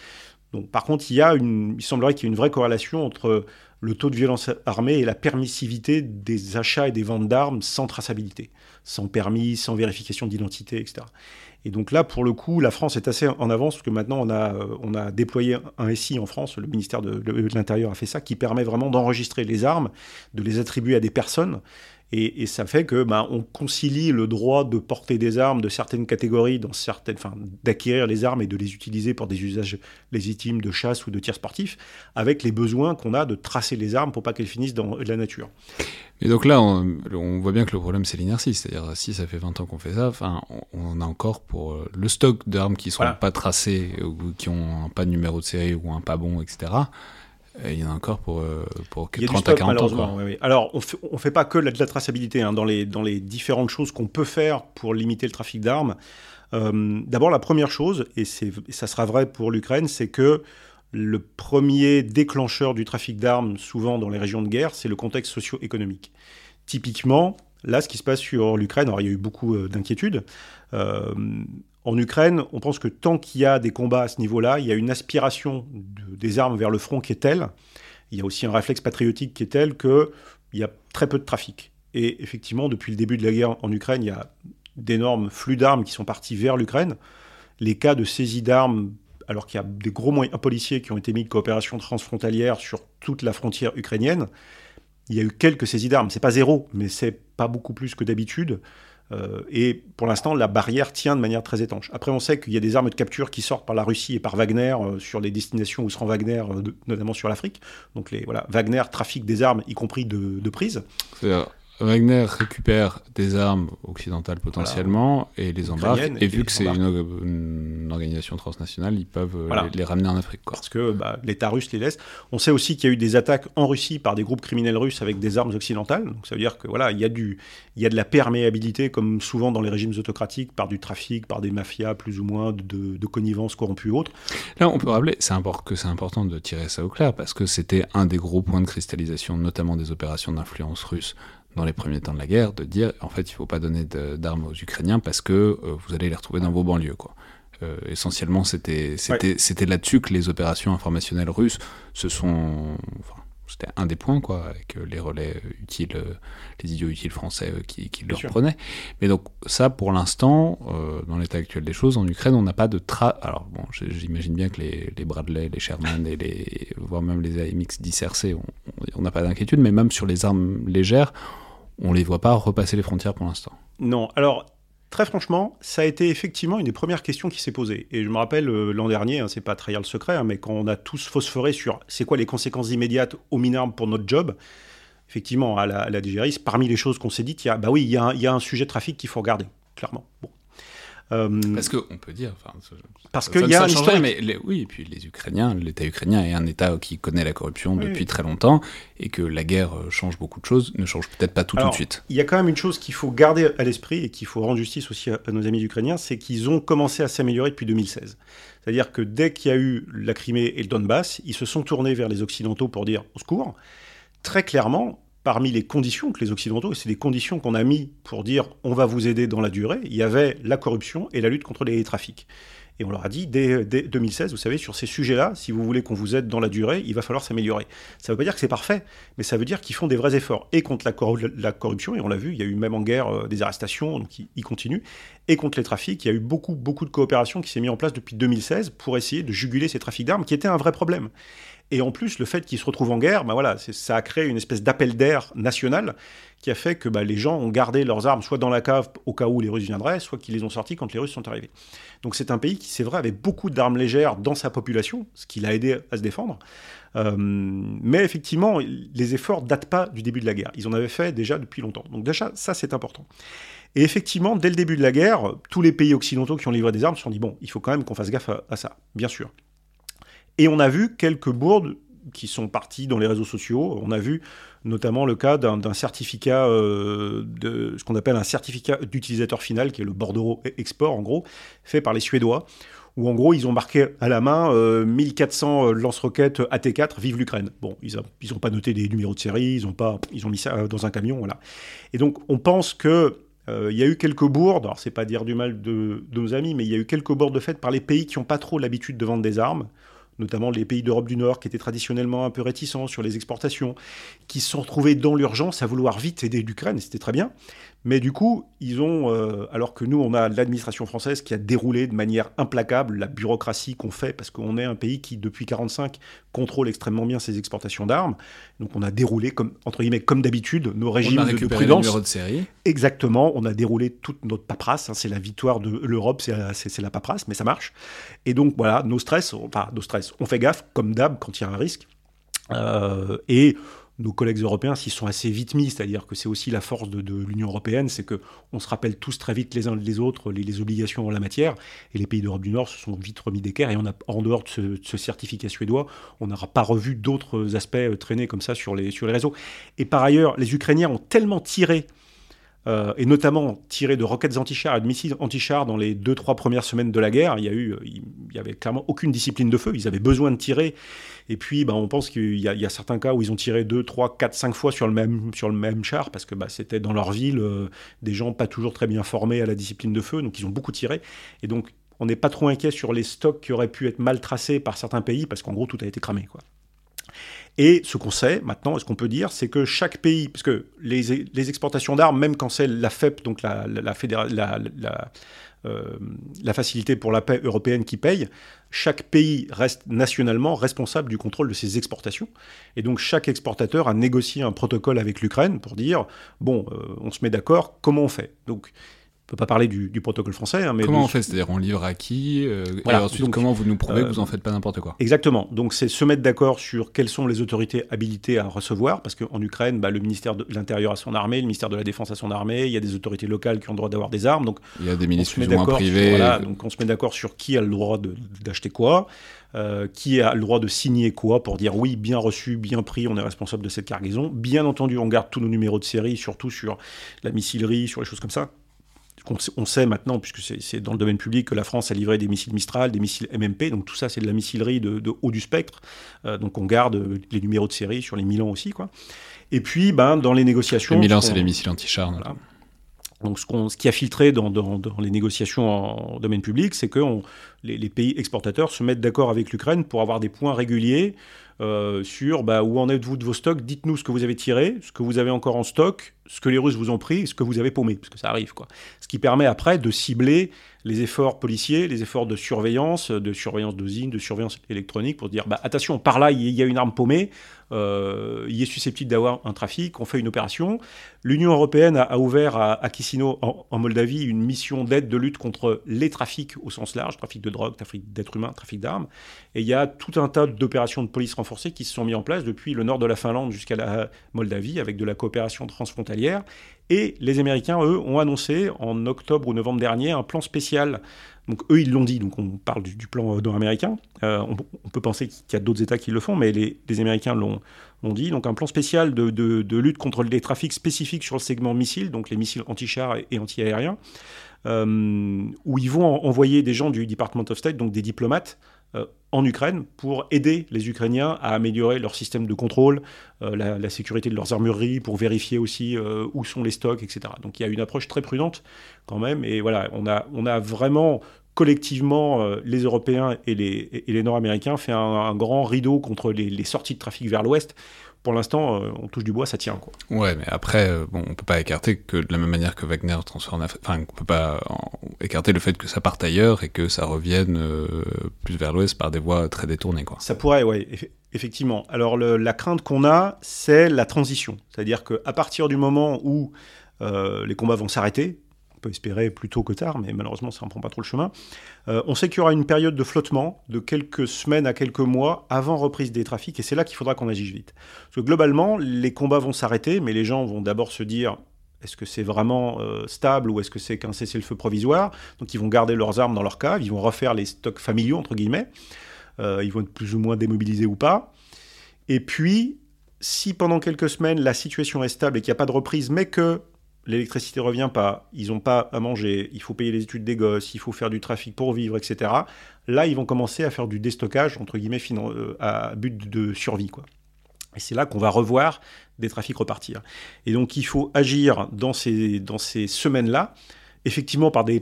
Donc, par contre, il, y a il semblerait qu'il y ait une vraie corrélation entre le taux de violence armée et la permissivité des achats et des ventes d'armes sans traçabilité, sans permis, sans vérification d'identité, etc. Et donc là, pour le coup, la France est assez en avance, parce que maintenant, on a, a déployé un SI en France, le ministère de l'Intérieur a fait ça, qui permet vraiment d'enregistrer les armes, de les attribuer à des personnes, et, et, ça fait que ben, on concilie le droit de porter des armes de certaines catégories, dans certaines, enfin, d'acquérir les armes et de les utiliser pour des usages légitimes de chasse ou de tir sportif, avec les besoins qu'on a de tracer les armes pour pas qu'elles finissent dans la nature. Et donc là, on, on, voit bien que le problème, c'est l'inertie. C'est-à-dire, si ça fait 20 ans qu'on fait ça, enfin, on a encore pour le stock d'armes qui ne sont voilà. pas tracées, ou qui ont pas de numéro de série ou un pas bon, etc. Il y en a encore pour, pour 30 stock, à 40 ans. Quoi. Oui, oui. Alors, on ne fait pas que de la, de la traçabilité hein, dans, les, dans les différentes choses qu'on peut faire pour limiter le trafic d'armes. Euh, D'abord, la première chose, et, et ça sera vrai pour l'Ukraine, c'est que le premier déclencheur du trafic d'armes, souvent dans les régions de guerre, c'est le contexte socio-économique. Typiquement, là, ce qui se passe sur l'Ukraine, alors il y a eu beaucoup euh, d'inquiétudes. Euh, En Ukraine, on pense que tant qu'il y a des combats à ce niveau-là, il y a une aspiration de- des armes vers le front qui est telle, il y a aussi un réflexe patriotique qui est tel qu'il y a très peu de trafic. Et effectivement, depuis le début de la guerre en Ukraine, il y a d'énormes flux d'armes qui sont partis vers l'Ukraine. Les cas de saisie d'armes, alors qu'il y a des gros moyens policiers qui ont été mis de coopération transfrontalière sur toute la frontière ukrainienne, il y a eu quelques saisies d'armes. C'est pas zéro, mais c'est pas beaucoup plus que d'habitude. Euh, et pour l'instant, la barrière tient de manière très étanche. Après, on sait qu'il y a des armes de capture qui sortent par la Russie et par Wagner euh, sur les destinations où se rend Wagner, euh, notamment sur l'Afrique. Donc, les, voilà, Wagner trafique des armes, y compris de, de prise. Wagner récupère des armes occidentales potentiellement et les embarque. Et et vu que c'est une, une organisation transnationale, ils peuvent euh, Voilà. les, les ramener en Afrique. Quoi. parce que bah, l'État russe les laisse. On sait aussi qu'il y a eu des attaques en Russie par des groupes criminels russes avec des armes occidentales. Donc ça veut dire que voilà, il y a du, il y a de la perméabilité, comme souvent dans les régimes autocratiques, par du trafic, par des mafias plus ou moins de, de, de connivence corrompue ou autre. Là, on peut rappeler c'est que c'est important de tirer ça au clair parce que c'était un des gros points de cristallisation, notamment des opérations d'influence russe dans les premiers temps de la guerre, de dire en fait il faut pas donner d'armes aux Ukrainiens parce que euh, vous allez les retrouver dans vos banlieues. Quoi. Euh, essentiellement, c'était c'était là-dessus que les opérations informationnelles russes se sont. enfin, c'était un des points, quoi, avec les relais utiles, les idiots utiles français euh, qui, qui le reprenaient. Mais donc, ça, pour l'instant, euh, dans l'état actuel des choses, en Ukraine, on n'a pas de tra... Alors, bon, j'imagine bien que les, les Bradley, les Sherman, et les, voire même les AMX 10 RC, on- on n'a pas d'inquiétude, mais même sur les armes légères, on les voit pas repasser les frontières pour l'instant. Non, alors très franchement, ça a été effectivement une des premières questions qui s'est posée. Et je me rappelle euh, l'an dernier, hein, c'est pas trahir le secret, hein, mais quand on a tous phosphoré sur c'est quoi les conséquences immédiates aux minarmes pour notre job, effectivement, à la, à DGRIS, parmi les choses qu'on s'est dites, il y a, bah oui, il y, a un- il y a un sujet de trafic qu'il faut regarder, clairement. Bon. Euh, Parce qu'on peut dire... enfin, ça- Parce qu'il y a ça un change historique. rien, mais les- oui, et puis les Ukrainiens, l'État ukrainien est un État qui connaît la corruption Oui, depuis très longtemps, et que la guerre euh, change beaucoup de choses, ne change peut-être pas tout tout de suite. Il y a quand même une chose qu'il faut garder à l'esprit et qu'il faut rendre justice aussi à, à nos amis ukrainiens, c'est qu'ils ont commencé à s'améliorer depuis 2016. C'est-à-dire que dès qu'il y a eu la Crimée et le Donbass, ils se sont tournés vers les Occidentaux pour dire au secours. Très clairement, parmi les conditions que les Occidentaux, et c'est des conditions qu'on a mis pour dire on va vous aider dans la durée, il y avait la corruption et la lutte contre les trafics. Et on leur a dit, dès, dès 2016, vous savez, sur ces sujets-là, si vous voulez qu'on vous aide dans la durée, il va falloir s'améliorer. Ça ne veut pas dire que c'est parfait, mais ça veut dire qu'ils font des vrais efforts. Et contre la, cor- la corruption, et on l'a vu, il y a eu même en guerre euh, des arrestations, donc ils continuent. Et contre les trafics, il y a eu beaucoup, beaucoup de coopération qui s'est mise en place depuis 2016 pour essayer de juguler ces trafics d'armes, qui étaient un vrai problème. Et en plus, le fait qu'ils se retrouvent en guerre, bah voilà, ça a créé une espèce d'appel d'air national qui a fait que bah, les gens ont gardé leurs armes soit dans la cave au cas où les Russes viendraient, soit qu'ils les ont sorties quand les Russes sont arrivés. Donc c'est un pays qui, c'est vrai, avait beaucoup d'armes légères dans sa population, ce qui l'a aidé à se défendre. Euh, mais effectivement, les efforts datent pas du début de la guerre. Ils en avaient fait déjà depuis longtemps. Donc déjà, ça c'est important. Et effectivement, dès le début de la guerre, tous les pays occidentaux qui ont livré des armes se sont dit bon, il faut quand même qu'on fasse gaffe à ça, bien sûr. Et on a vu quelques bourdes qui sont parties dans les réseaux sociaux. On a vu notamment le cas d'un certificat, euh, de ce qu'on appelle un certificat d'utilisateur final, qui est le bordereau export en gros, fait par les Suédois, où en gros ils ont marqué à la main euh, 1400 lance-roquettes AT4, vive l'Ukraine. Bon, ils n'ont pas noté des numéros de série, ils ont, pas, ils ont mis ça euh, dans un camion, voilà. Et donc on pense que euh, il y a eu quelques bourdes, alors c'est pas dire du mal de, de nos amis, mais il y a eu quelques bourdes faites par les pays qui n'ont pas trop l'habitude de vendre des armes, notamment les pays d'Europe du Nord qui étaient traditionnellement un peu réticents sur les exportations, qui se sont retrouvés dans l'urgence à vouloir vite aider l'Ukraine, c'était très bien. Mais du coup, ils ont, euh, alors que nous, on a l'administration française qui a déroulé de manière implacable la bureaucratie qu'on fait, parce qu'on est un pays qui, depuis 45, contrôle extrêmement bien ses exportations d'armes. Donc on a déroulé, comme, entre guillemets, comme d'habitude, nos On régimes a de- le prudence. numéro de série. Exactement, on a déroulé toute notre paperasse, hein, c'est la victoire de l'Europe, c'est la, c'est- c'est la paperasse, mais ça marche. Et donc voilà, nos stress, enfin nos stress, on fait gaffe, comme d'hab, quand il y a un risque. Euh, et nos collègues européens s'y sont assez vite mis, c'est-à-dire que c'est aussi la force de, l'Union européenne, c'est que on se rappelle tous très vite les uns les autres les, obligations en la matière, et les pays d'Europe du Nord se sont vite remis d'équerre, et on a, en dehors de ce, de ce certificat suédois, on n'aura pas revu d'autres aspects euh, traîner comme ça sur les, sur les réseaux. Et par ailleurs, les Ukrainiens ont tellement tiré euh, et notamment tirer de roquettes anti-chars et de missiles anti-chars dans les deux, trois premières semaines de la guerre. Il y a eu, il y avait clairement aucune discipline de feu. Ils avaient besoin de tirer. Et puis, bah, on pense qu'il y, a- il y a certains cas où ils ont tiré deux, trois, quatre, cinq fois sur le même, sur le même char parce que bah, c'était dans leur ville euh, des gens pas toujours très bien formés à la discipline de feu. Donc, ils ont beaucoup tiré. Et donc, on n'est pas trop inquiet sur les stocks qui auraient pu être mal tracés par certains pays parce qu'en gros, tout a été cramé. Quoi. Et ce qu'on sait maintenant, ce qu'on peut dire, c'est que chaque pays, parce que les, exportations d'armes, même quand c'est la FEP, donc euh, la facilité pour la paix européenne qui paye, chaque pays reste nationalement responsable du contrôle de ses exportations. Et donc chaque exportateur a négocié un protocole avec l'Ukraine pour dire, bon, euh, on se met d'accord, comment on fait? Donc, on peut pas parler du, du protocole français, hein, mais Comment de- on fait C'est-à-dire, on livre à qui euh, Voilà, Et ensuite, donc, comment vous nous prouvez que euh, vous en faites pas n'importe quoi? Exactement. Donc c'est se mettre d'accord sur quelles sont les autorités habilitées à recevoir, parce qu'en Ukraine, bah, le ministère de l'Intérieur a son armée, le ministère de la Défense a son armée, il y a des autorités locales qui ont le droit d'avoir des armes. Donc Il y a des ministres plus ou moins privés. sur- Voilà, donc on se met d'accord sur qui a le droit d'acheter quoi, euh, qui a le droit de signer quoi pour dire oui, bien reçu, bien pris, on est responsable de cette cargaison. Bien entendu, on garde tous nos numéros de série, surtout sur la missilerie, sur les choses comme ça. On sait- maintenant, puisque c'est- dans le domaine public, que la France a livré des missiles Mistral, des missiles MMP, donc tout ça c'est de la missilerie de, de haut du spectre, Euh, donc on garde euh, les numéros de série sur les Milan aussi. Quoi. Et puis, ben, dans les négociations... Le Milan, ce c'est les missiles voilà. notamment. Donc, ce, ce qui a filtré dans, dans- dans les négociations en domaine public, c'est que on- les, les pays exportateurs se mettent d'accord avec l'Ukraine pour avoir des points réguliers euh, sur bah, où en êtes-vous de vos stocks? Dites-nous ce que vous avez tiré, ce que vous avez encore en stock, ce que les Russes vous ont pris, et ce que vous avez paumé, parce que ça arrive. Quoi. Ce qui permet après de cibler les efforts policiers, les efforts de surveillance, de surveillance d'usine, de surveillance électronique, pour dire bah, attention, par là, il y a une arme paumée, euh, il est susceptible d'avoir un trafic, on fait une opération. L'Union européenne a, ouvert à, à Chisinau, en, en Moldavie, une mission d'aide de lutte contre les trafics au sens large, trafic de drogue, trafic d'êtres humains, trafic d'armes. Et il y a tout un tas d'opérations de police renforcées qui se sont mises en place depuis le nord de la Finlande jusqu'à la Moldavie, avec de la coopération transfrontalière. Et les Américains, eux, ont annoncé en octobre ou novembre dernier un plan spécial. Donc eux, ils l'ont dit, donc on parle du, plan nord-américain. Euh, on, peut penser qu'il y a d'autres États qui le font, mais les, Américains l'ont dit. Donc un plan spécial de, lutte contre les trafics spécifiques sur le segment missile, donc les missiles anti-chars et, anti-aériens, euh, où ils vont en- envoyer des gens du Department of State, donc des diplomates, euh, en Ukraine pour aider les Ukrainiens à améliorer leur système de contrôle, euh, la, sécurité de leurs armureries, pour vérifier aussi euh, où sont les stocks, etc. Donc il y a une approche très prudente quand même. Et voilà, on a, on a vraiment collectivement, euh, les Européens et les, et les Nord-Américains fait un, grand rideau contre les sorties de trafic vers l'Ouest. Pour l'instant, euh, on touche du bois, ça tient. Quoi. Ouais, mais après, euh, bon, on peut pas écarter que de la même manière que Wagner transfère en Afrique, enfin, on peut pas écarter le fait que ça parte ailleurs et que ça revienne euh, plus vers l'ouest par des voies très détournées, quoi. Ça pourrait, oui, effectivement. Alors le- la crainte qu'on a, c'est la transition. C'est-à-dire qu'à partir du moment où euh, les combats vont s'arrêter, peut espérer plus tôt que tard, mais malheureusement ça ne prend pas trop le chemin, euh, on sait qu'il y aura une période de flottement de quelques semaines à quelques mois avant reprise des trafics, et c'est là qu'il faudra qu'on agisse vite. Parce que globalement, les combats vont s'arrêter, mais les gens vont d'abord se dire... Est-ce que c'est vraiment euh, stable ou est-ce que c'est qu'un cessez-le-feu provisoire? Donc ils vont garder leurs armes dans leur cave, ils vont refaire les stocks familiaux, entre guillemets. Euh, ils vont être plus ou moins démobilisés ou pas. Et puis, si pendant quelques semaines la situation est stable et qu'il n'y a pas de reprise, mais que l'électricité revient pas, ils n'ont pas à manger, il faut payer les études des gosses, il faut faire du trafic pour vivre, etc. Là, ils vont commencer à faire du déstockage, entre guillemets, euh, à but de survie. Quoi. Et c'est là qu'on va revoir des trafics repartir. Et donc, il faut agir dans ces, dans ces semaines-là, effectivement par des,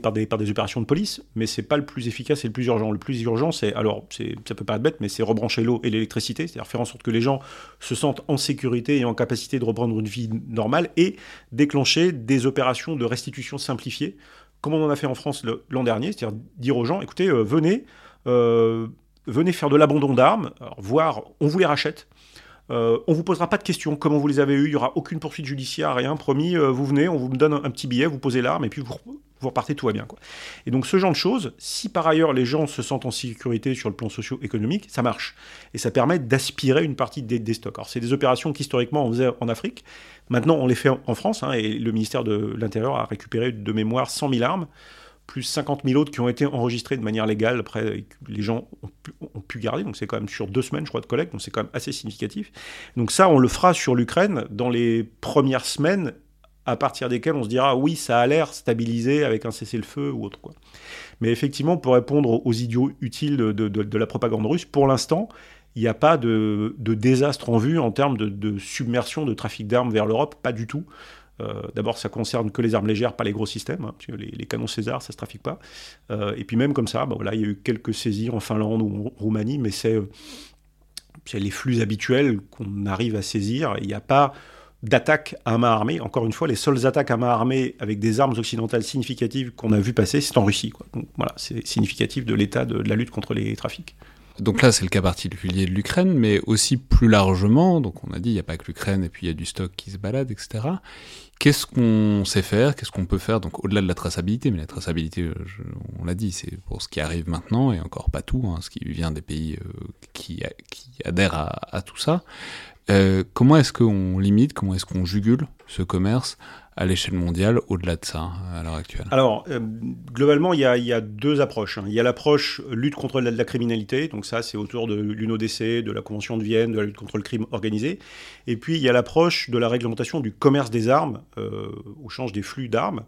opérations de police, mais c'est pas le plus efficace et le plus urgent. Le plus urgent, c'est, alors ça peut paraître bête, mais c'est rebrancher l'eau et l'électricité, c'est-à-dire faire en sorte que les gens se sentent en sécurité et en capacité de reprendre une vie normale et déclencher des opérations de restitution simplifiées, comme on en a fait en France l'an dernier, c'est-à-dire dire aux gens, écoutez, euh, venez, euh, venez faire de l'abandon d'armes, voire on vous les rachète. Euh, on vous posera pas de questions, comment vous les avez eues, il y aura aucune poursuite judiciaire, rien, promis, euh, vous venez, on vous donne un, petit billet, vous posez l'arme et puis vous, repartez, tout va bien. Quoi. Et donc ce genre de choses, si par ailleurs les gens se sentent en sécurité sur le plan socio-économique, ça marche. Et ça permet d'aspirer une partie des, stocks. Alors c'est des opérations qu'historiquement on faisait en Afrique, maintenant on les fait en, en France, hein, et le ministère de l'Intérieur a récupéré de mémoire 100 000 armes, plus 50 000 autres qui ont été enregistrées de manière légale, après les gens ont pu, garder, donc c'est quand même sur deux semaines, je crois, de collecte, donc c'est quand même assez significatif. Donc ça, on le fera sur l'Ukraine dans les premières semaines à partir desquels on se dira oui, ça a l'air stabilisé avec un cessez-le-feu ou autre. Quoi. Mais effectivement, pour répondre aux idiots utiles de, la propagande russe, pour l'instant, il n'y a pas de, désastre en vue en termes de submersion de trafic d'armes vers l'Europe, pas du tout. Euh, D'abord, ça concerne que les armes légères, pas les gros systèmes. hein, les, canons César, ça se trafique pas. Euh, et puis même comme ça, là, il y a eu quelques saisies en Finlande ou en Roumanie, mais c'est euh, c'est les flux habituels qu'on arrive à saisir. Il n'y a pas d'attaque à main armée. Encore une fois, les seules attaques à main armée avec des armes occidentales significatives qu'on a vu passer, c'est en Russie. Donc, voilà, c'est significatif de l'état de la lutte contre les trafics. Donc là, c'est le cas particulier de l'Ukraine, mais aussi plus largement, donc on a dit, il n'y a pas que l'Ukraine, et puis il y a du stock qui se balade, etc. Qu'est-ce qu'on sait faire? Qu'est-ce qu'on peut faire? Donc au-delà de la traçabilité, mais la traçabilité, euh, on l'a dit, c'est pour ce qui arrive maintenant, et encore pas tout, hein, ce qui vient des pays euh, qui, adhèrent à, à tout ça. Euh, comment est-ce qu'on limite, comment est-ce qu'on jugule ce commerce? À l'échelle mondiale au-delà de ça, à l'heure actuelle Alors, euh, globalement, il y, a, deux approches. hein. Il y a l'approche lutte contre la, la criminalité, donc ça, c'est autour de l'UNODC, de la Convention de Vienne, de la lutte contre le crime organisé. Et puis, il y a l'approche de la réglementation du commerce des armes, euh, au change des flux d'armes.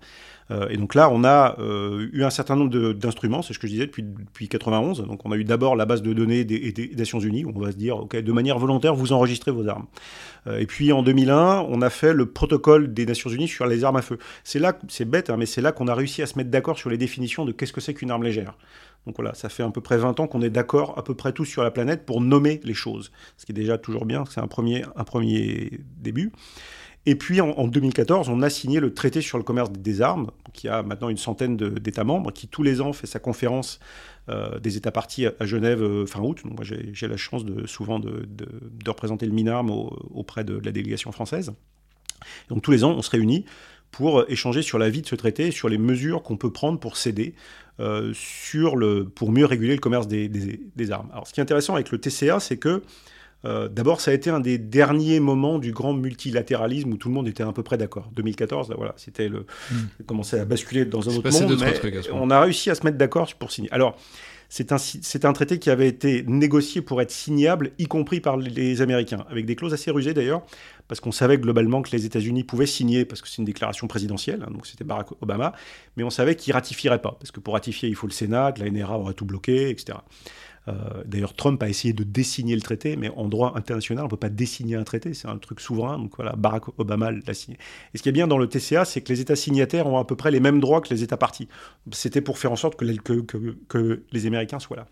Euh, et donc là, on a euh, eu un certain nombre d'instruments, c'est ce que je disais depuis, depuis 91. Donc on a eu d'abord la base de données des Nations Unies, où on va se dire, OK, de manière volontaire, vous enregistrez vos armes. Euh, et puis en 2001, on a fait le protocole des Nations Unies sur les armes à feu. C'est là, c'est bête, hein, mais c'est là qu'on a réussi à se mettre d'accord sur les définitions de qu'est-ce que c'est qu'une arme légère. Donc voilà, ça fait à peu près 20 ans qu'on est d'accord à peu près tous sur la planète pour nommer les choses. Ce qui est déjà toujours bien, c'est un premier, un premier début. Et puis en, en 2014, on a signé le traité sur le commerce des armes, qui a maintenant une centaine d'États membres, qui tous les ans fait sa conférence euh, des États partis à, Genève euh, fin août. Moi j'ai la chance de, souvent de, représenter le MINARM au- auprès de la délégation française. Donc tous les ans, on se réunit pour échanger sur la vie de ce traité, sur les mesures qu'on peut prendre pour euh, le, pour mieux réguler le commerce des armes. Alors ce qui est intéressant avec le TCA, c'est que euh, D'abord, ça a été un des derniers moments du grand multilatéralisme où tout le monde était à peu près d'accord. 2014, là, voilà, c'était le, Mm. ça commençait à basculer dans un autre monde, mais trucs on a réussi à se mettre d'accord pour signer. Alors, c'est un, un traité qui avait été négocié pour être signable, y compris par les Américains, avec des clauses assez rusées d'ailleurs, parce qu'on savait globalement que les États-Unis pouvaient signer, parce que c'est une déclaration présidentielle, hein, donc c'était Barack Obama, mais on savait qu'ils ratifieraient pas, parce que pour ratifier, il faut le Sénat, que la NRA aurait tout bloqué, etc. Euh, D'ailleurs, Trump a essayé de désigner le traité, mais en droit international, on ne peut pas désigner un traité, c'est un truc souverain. Donc voilà, Barack Obama l'a signé. Et ce qui est bien dans le TCA, c'est que les États signataires ont à peu près les mêmes droits que les États partis. C'était pour faire en sorte que- que les Américains soient là.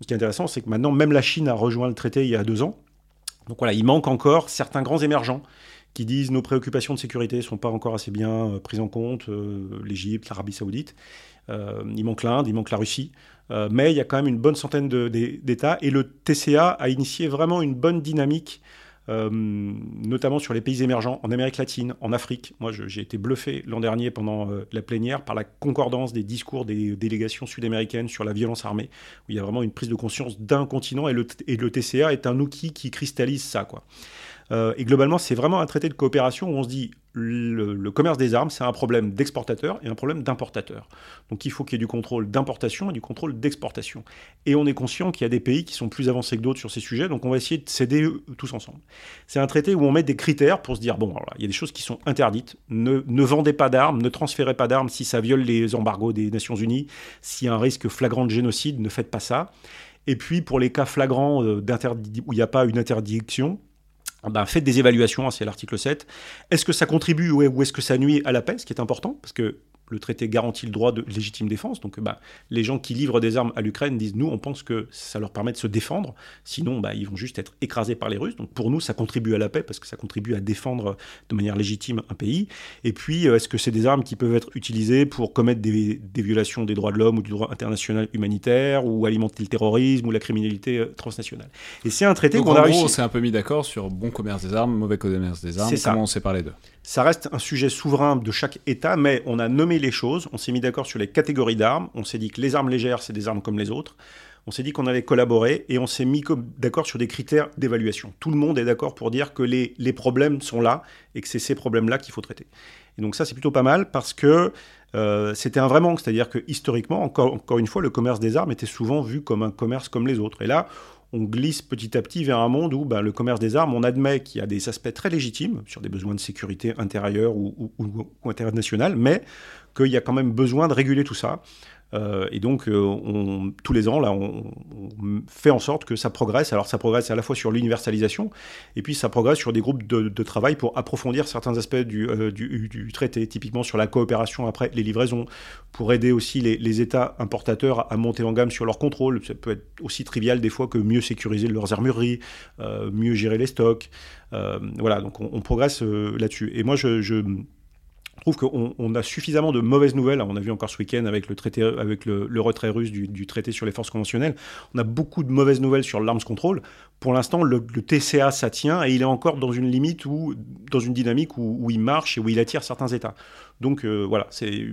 Ce qui est intéressant, c'est que maintenant, même la Chine a rejoint le traité il y a deux ans. Donc voilà, il manque encore certains grands émergents qui disent nos préoccupations de sécurité ne sont pas encore assez bien euh, prises en compte, euh, l'Égypte, l'Arabie saoudite. Euh, il manque l'Inde, il manque la Russie. Mais il y a quand même une bonne centaine d'États. Et le TCA a initié vraiment une bonne dynamique, notamment sur les pays émergents, en Amérique latine, en Afrique. Moi, j'ai été bluffé l'an dernier pendant la plénière par la concordance des discours des délégations sud-américaines sur la violence armée, où il y a vraiment une prise de conscience d'un continent. Et le, et le TCA est un outil qui cristallise ça. Quoi. Euh, et globalement, c'est vraiment un traité de coopération où on se dit le, le commerce des armes, c'est un problème d'exportateur et un problème d'importateur. Donc il faut qu'il y ait du contrôle d'importation et du contrôle d'exportation. Et on est conscient qu'il y a des pays qui sont plus avancés que d'autres sur ces sujets, donc on va essayer de s'aider euh, tous ensemble. C'est un traité où on met des critères pour se dire bon, alors là, il y a des choses qui sont interdites. Ne, ne vendez pas d'armes, ne transférez pas d'armes si ça viole les embargos des Nations Unies. S'il y a un risque flagrant de génocide, ne faites pas ça. Et puis pour les cas flagrants euh, où il n'y a pas une interdiction, ben, faites des évaluations, hein, c'est l'article 7. Est-ce que ça contribue ou ou est-ce que ça nuit à la paix, ce qui est important, parce que le traité garantit le droit de légitime défense. Donc, bah, les gens qui livrent des armes à l'Ukraine disent nous, on pense que ça leur permet de se défendre. Sinon, bah, ils vont juste être écrasés par les Russes. Donc, pour nous, ça contribue à la paix parce que ça contribue à défendre de manière légitime un pays. Et puis, euh, est-ce que c'est des armes qui peuvent être utilisées pour commettre des, des violations des droits de l'homme ou du droit international humanitaire ou alimenter le terrorisme ou la criminalité euh, transnationale? Et c'est un traité qu'on en a gros, réussi. on s'est un peu mis d'accord sur bon commerce des armes, mauvais commerce des armes. C'est ça. Comment on sépare les deux? Ça reste un sujet souverain de chaque État, mais on a nommé les choses, on s'est mis d'accord sur les catégories d'armes, on s'est dit que les armes légères, c'est des armes comme les autres, on s'est dit qu'on allait collaborer et on s'est mis d'accord sur des critères d'évaluation. Tout le monde est d'accord pour dire que les, les problèmes sont là et que c'est ces problèmes-là qu'il faut traiter. Et donc ça, c'est plutôt pas mal parce que euh, c'était un vrai manque, c'est-à-dire que historiquement, encore, encore une fois, le commerce des armes était souvent vu comme un commerce comme les autres. Et là, on glisse petit à petit vers un monde où ben, le commerce des armes, on admet qu'il y a des aspects très légitimes sur des besoins de sécurité intérieure ou, ou, ou, internationale, mais qu'il y a quand même besoin de réguler tout ça. Euh, et donc, euh, tous les ans, là, on, fait en sorte que ça progresse. Alors, ça progresse à la fois sur l'universalisation, et puis ça progresse sur des groupes de, travail pour approfondir certains aspects du, euh, du, traité, typiquement sur la coopération après les livraisons, pour aider aussi les, États importateurs à monter en gamme sur leur contrôle. Ça peut être aussi trivial des fois que mieux sécuriser leurs armureries, mieux gérer les stocks. Voilà, donc on, progresse là-dessus. Et moi, je trouve qu'on on a suffisamment de mauvaises nouvelles. On a vu encore ce week-end avec le, retrait russe du, traité sur les forces conventionnelles. On a beaucoup de mauvaises nouvelles sur l'arms control. Pour l'instant, le, TCA, ça tient et il est encore dans une limite ou dans une dynamique où, il marche et où il attire certains États. Donc euh, voilà, c'est.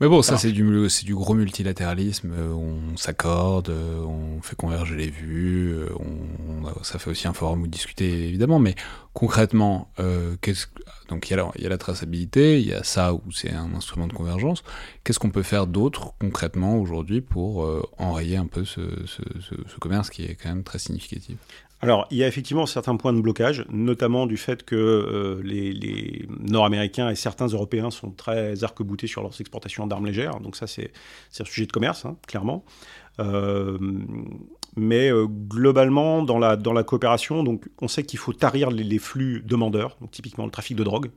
Mais bon, ça, c'est du, c'est du gros multilatéralisme. Euh, on s'accorde, euh, on fait converger les vues. On, on, ça fait aussi un forum où discuter, évidemment. Mais concrètement, euh, qu'est-ce donc il y, a la, il y a la traçabilité, il y a ça où c'est un instrument de convergence. Qu'est-ce qu'on peut faire d'autre concrètement aujourd'hui pour euh, enrayer un peu ce, ce, ce, ce, commerce qui est quand même très significatif? Alors, il y a effectivement certains points de blocage, notamment du fait que euh, les, Nord-Américains et certains Européens sont très arc-boutés sur leurs exportations d'armes légères. Donc ça, c'est un sujet de commerce, hein, clairement. Euh, mais euh, globalement, dans la, coopération, donc, on sait qu'il faut tarir les, flux demandeurs, donc typiquement le trafic de drogue.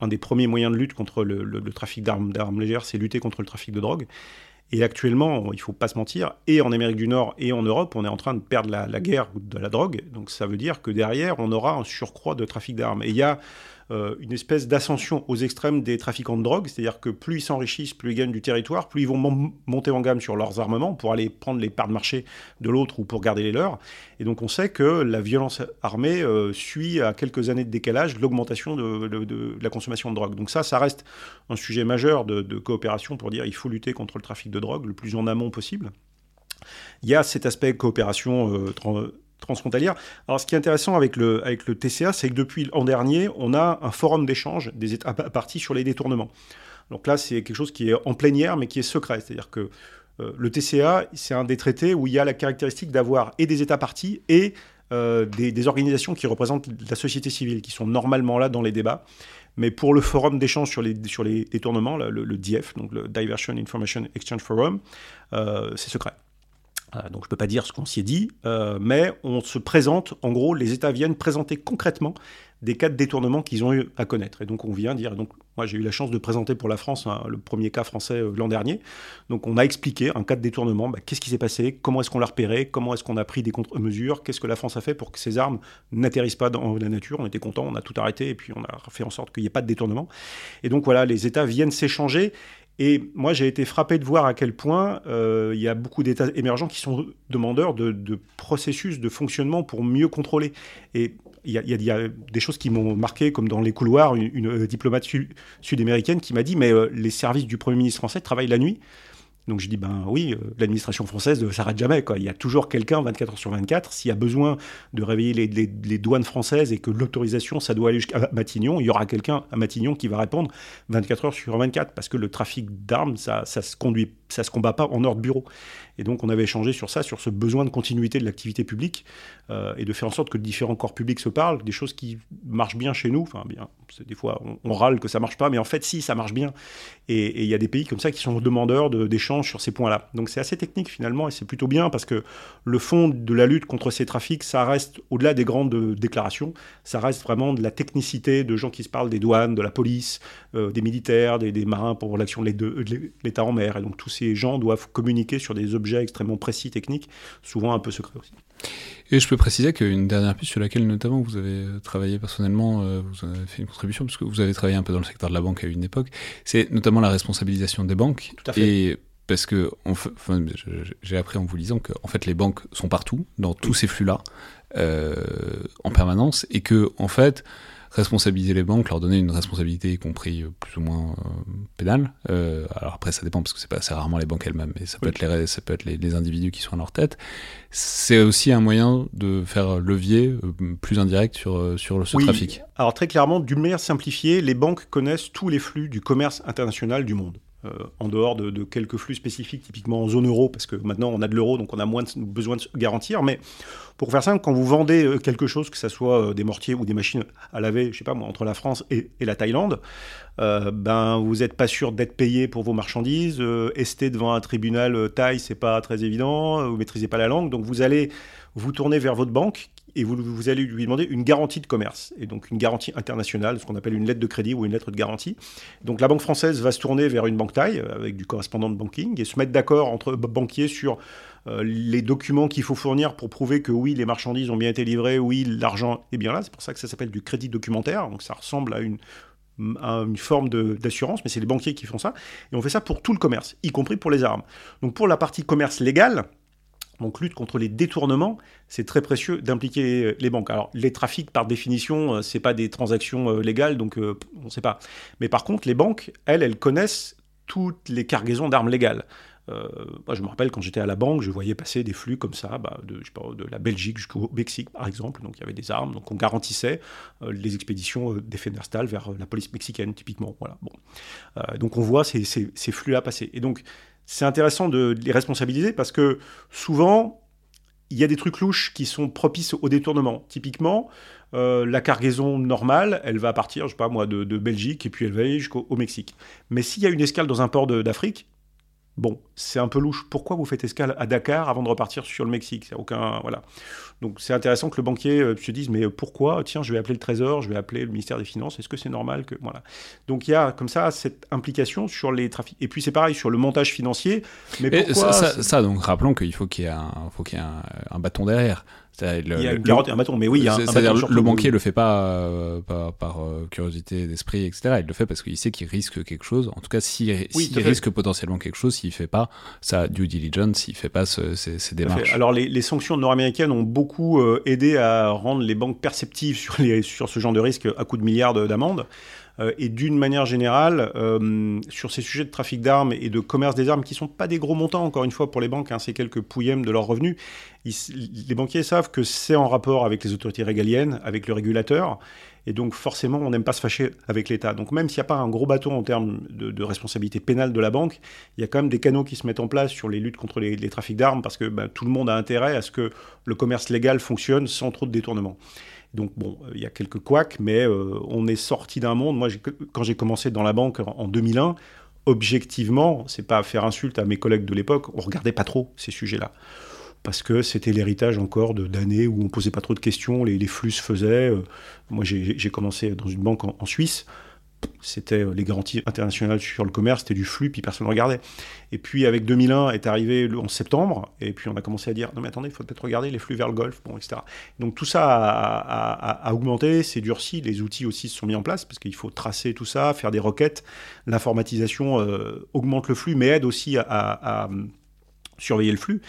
Un des premiers moyens de lutte contre le trafic d'armes légères, c'est lutter contre le trafic de drogue. Et actuellement, il ne faut pas se mentir, et en Amérique du Nord et en Europe, on est en train de perdre la, la guerre de la drogue. Donc ça veut dire que derrière, on aura un surcroît de trafic d'armes. Et il y a une espèce d'ascension aux extrêmes des trafiquants de drogue, c'est-à-dire que plus ils s'enrichissent, plus ils gagnent du territoire, plus ils vont mon monter en gamme sur leurs armements pour aller prendre les parts de marché de l'autre ou pour garder les leurs. Et donc on sait que la violence armée euh, suit à quelques années de décalage l'augmentation de, la consommation de drogue. Donc ça, ça reste un sujet majeur de, de coopération pour dire il faut lutter contre le trafic de drogue le plus en amont possible. Il y a cet aspect coopération euh, transfrontalière. Alors, ce qui est intéressant avec le, avec le TCA, c'est que depuis l'an dernier, on a un forum d'échange des États partis sur les détournements. Donc là, c'est quelque chose qui est en plénière, mais qui est secret. C'est-à-dire que euh, le TCA, c'est un des traités où il y a la caractéristique d'avoir et des États partis et euh, des, organisations qui représentent la société civile, qui sont normalement là dans les débats. Mais pour le forum d'échange sur les, sur les détournements, le, le, DIF, donc le Diversion Information Exchange Forum, euh, c'est secret. Euh, donc je ne peux pas dire ce qu'on s'y est dit, euh, mais on se présente, en gros, les États viennent présenter concrètement des cas de détournement qu'ils ont eu à connaître. Et donc on vient dire, donc moi j'ai eu la chance de présenter pour la France hein, le premier cas français euh, l'an dernier. Donc on a expliqué un cas de détournement, bah, qu'est-ce qui s'est passé, comment est-ce qu'on l'a repéré, comment est-ce qu'on a pris des contre-mesures, qu'est-ce que la France a fait pour que ces armes n'atterrissent pas dans la nature. On était content, on a tout arrêté et puis on a fait en sorte qu'il n'y ait pas de détournement. Et donc voilà, les États viennent s'échanger et moi, j'ai été frappé de voir à quel point euh, il y a beaucoup d'États émergents qui sont demandeurs de, processus de fonctionnement pour mieux contrôler. Et il y a, des choses qui m'ont marqué, comme dans les couloirs, une, une diplomate sud-américaine qui m'a dit, mais euh, les services du Premier ministre français travaillent la nuit. Donc je dis, ben oui, euh, l'administration française ne s'arrête jamais. Quoi. Il y a toujours quelqu'un 24 heures sur 24. S'il y a besoin de réveiller les, les, douanes françaises et que l'autorisation, ça doit aller jusqu'à Matignon, il y aura quelqu'un à Matignon qui va répondre 24 heures sur 24 parce que le trafic d'armes, ça, ça se conduit, ça se combat pas en hors de bureau. Et donc on avait échangé sur ça, sur ce besoin de continuité de l'activité publique euh, et de faire en sorte que différents corps publics se parlent, des choses qui marchent bien chez nous. Enfin, bien, des fois on, râle que ça marche pas, mais en fait si, ça marche bien. Et il y a des pays comme ça qui sont demandeurs d'échanges sur ces points-là. Donc c'est assez technique finalement et c'est plutôt bien parce que le fond de la lutte contre ces trafics, ça reste au-delà des grandes déclarations, ça reste vraiment de la technicité de gens qui se parlent des douanes, de la police, euh, des militaires, des, des marins pour l'action de l'État en mer. Et donc tous ces gens doivent communiquer sur des objets extrêmement précis, techniques, souvent un peu secrets aussi. Et je peux préciser qu'une dernière piste sur laquelle notamment vous avez travaillé personnellement, euh, vous avez fait une contribution, parce que vous avez travaillé un peu dans le secteur de la banque à une époque, c'est notamment la responsabilisation des banques. Tout à fait. Et parce que enfin, j'ai appris en vous lisant que en fait les banques sont partout dans tous oui. ces flux là euh, en permanence et que en fait responsabiliser les banques, leur donner une responsabilité, y compris euh, plus ou moins euh, pénale. Euh, alors après, ça dépend parce que c'est pas assez rarement les banques elles-mêmes, mais ça peut oui. être les ça peut être les, les, individus qui sont à leur tête. C'est aussi un moyen de faire levier euh, plus indirect sur sur ce oui. trafic. Alors très clairement, d'une manière simplifiée, les banques connaissent tous les flux du commerce international du monde. Euh, en dehors de, quelques flux spécifiques, typiquement en zone euro, parce que maintenant on a de l'euro, donc on a moins besoin de garantir. Mais pour faire simple, quand vous vendez euh, quelque chose, que ce soit des mortiers ou des machines à laver, je sais pas moi, entre la France et, la Thaïlande, euh, ben vous n'êtes pas sûr d'être payé pour vos marchandises. Euh, ester devant un tribunal euh, Thaï, c'est pas très évident. Vous maîtrisez pas la langue, donc vous allez vous tourner vers votre banque et vous, allez lui demander une garantie de commerce, et donc une garantie internationale, ce qu'on appelle une lettre de crédit ou une lettre de garantie. Donc la banque française va se tourner vers une banque taille, avec du correspondant de banking, et se mettre d'accord entre banquiers sur euh, les documents qu'il faut fournir pour prouver que oui, les marchandises ont bien été livrées, oui, l'argent est bien là. C'est pour ça que ça s'appelle du crédit documentaire, donc ça ressemble à une une forme d'assurance, mais c'est les banquiers qui font ça. Et on fait ça pour tout le commerce, y compris pour les armes. Donc pour la partie commerce légal, donc lutte contre les détournements, c'est très précieux d'impliquer les banques. Alors les trafics, par définition, euh, c'est pas des transactions euh, légales, donc euh, on ne sait pas. Mais par contre, les banques, elles, elles connaissent toutes les cargaisons d'armes légales. Moi, je me rappelle quand j'étais à la banque, je voyais passer des flux comme ça, bah, de, la Belgique jusqu'au Mexique, par exemple. Donc il y avait des armes, donc on garantissait les expéditions euh, des Fenerstal vers la police mexicaine, typiquement. Voilà. Donc on voit ces, ces, ces flux-là passer. Et donc c'est intéressant de les responsabiliser parce que souvent, il y a des trucs louches qui sont propices au détournement. Typiquement, euh, la cargaison normale, elle va partir, je sais pas moi, de, de Belgique et puis elle va aller jusqu'au Mexique. Mais s'il y a une escale dans un port d'Afrique, Bon, c'est un peu louche. Pourquoi vous faites escale à Dakar avant de repartir sur le Mexique? Aucun, voilà. Donc c'est intéressant que le banquier euh, se dise mais pourquoi? Tiens, je vais appeler le Trésor, je vais appeler le ministère des Finances. Est-ce que c'est normal que voilà Donc il y a comme ça cette implication sur les trafics. Et puis c'est pareil sur le montage financier. Mais pourquoi ça, ça, donc rappelons qu'il faut qu'il y ait un, faut qu'il y ait un, un bâton derrière. Le, il y a une garantie, un bâton, mais oui, il y a un, le, le banquier le fait pas euh, par, par euh, curiosité d'esprit, etc. Il le fait parce qu'il sait qu'il risque quelque chose. En tout cas, s'il si, Oui, si risque potentiellement quelque chose, s'il fait pas sa due diligence, s'il fait pas ce, ces, ces démarches. Alors les, les sanctions nord-américaines ont beaucoup euh, aidé à rendre les banques perceptives sur, les, sur ce genre de risque à coups de milliards de- d'amendes. Euh, et d'une manière générale, euh, sur ces sujets de trafic d'armes et de commerce des armes, qui sont pas des gros montants, encore une fois, pour les banques, hein, c'est quelques pouillèmes de leurs revenus, les banquiers savent que c'est en rapport avec les autorités régaliennes, avec le régulateur, et donc forcément, on n'aime pas se fâcher avec l'État. Donc même s'il n'y a pas un gros bâton en termes de, responsabilité pénale de la banque, il y a quand même des canaux qui se mettent en place sur les luttes contre les, les trafics d'armes, parce que ben, tout le monde a intérêt à ce que le commerce légal fonctionne sans trop de détournement. Donc bon, euh, il y a quelques couacs, mais euh, on est sorti d'un monde. Moi, quand j'ai commencé dans la banque en, en 2001, objectivement, c'est pas faire insulte à mes collègues de l'époque, on regardait pas trop ces sujets-là. Parce que c'était l'héritage encore d'années où on posait pas trop de questions, les, flux se faisaient. Euh, Moi, j'ai commencé dans une banque en Suisse. C'était euh, les garanties internationales sur le commerce, c'était du flux, puis personne ne regardait. Et puis avec 2001 est arrivé le 11 septembre, et puis on a commencé à dire non mais attendez, il faut peut-être regarder les flux vers le Golfe, bon, etc. Donc tout ça a, augmenté, c'est durci, les outils aussi se sont mis en place parce qu'il faut tracer tout ça, faire des requêtes. L'informatisation euh, augmente le flux, mais aide aussi à, hum, surveiller le flux.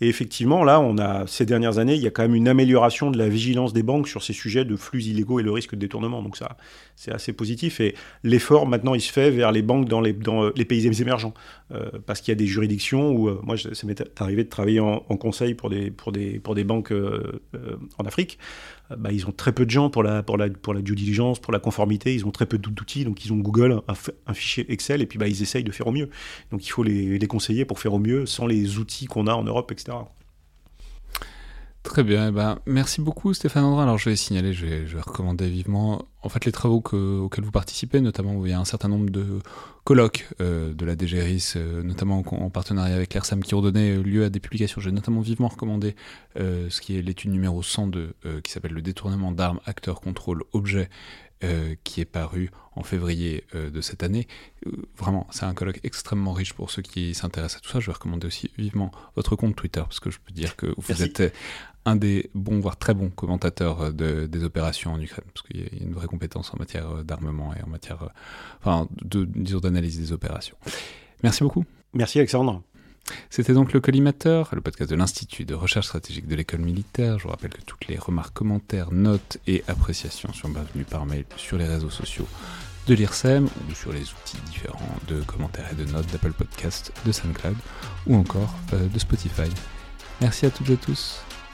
Et effectivement, là, on a ces dernières années, il y a quand même une amélioration de la vigilance des banques sur ces sujets de flux illégaux et le risque de détournement. Donc ça, c'est assez positif. Et l'effort maintenant, il se fait vers les banques dans les, euh, pays émergents, Euh, parce qu'il y a des juridictions où, euh, moi, ça m'est arrivé de travailler en, conseil pour des, banques en Afrique. Euh, bah, ils ont très peu de gens pour la, pour, la, pour la due diligence, pour la conformité. Ils ont très peu d'outils, donc ils ont Google, un, fichier Excel, et puis bah, ils essayent de faire au mieux. Donc il faut les conseiller pour faire au mieux sans les outils qu'on a en Europe, etc. Très bien, eh ben, merci beaucoup Stéphane Andrin. Alors je vais signaler, je vais, je vais recommander vivement en fait les travaux que- auxquels vous participez, notamment où il y a un certain nombre de colloques euh, de la DGRIS, euh, notamment en, en partenariat avec l'ERSAM, qui ont donné lieu à des publications. J'ai notamment vivement recommandé euh, ce qui est l'étude numéro 102, euh, qui s'appelle Le détournement d'armes, acteurs, contrôle, objet, euh, qui est paru en février euh, de cette année. Euh, vraiment, c'est un colloque extrêmement riche pour ceux qui s'intéressent à tout ça. Je vais recommander aussi vivement votre compte Twitter, parce que je peux dire que vous Merci. êtes euh, un des bons, voire très bons commentateurs euh, de, des opérations en Ukraine, parce qu'il y a une vraie compétence en matière euh, d'armement et en matière, euh, enfin, de, disons, d'analyse des opérations. Merci beaucoup. Merci Alexandre. C'était donc le Collimateur, le podcast de l'Institut de recherche stratégique de l'école militaire. Je vous rappelle que toutes les remarques, commentaires, notes et appréciations sont bienvenues par mail sur les réseaux sociaux de l'IRSEM ou sur les outils différents de commentaires et de notes d'Apple Podcast, de SoundCloud ou encore de Spotify. Merci à toutes et tous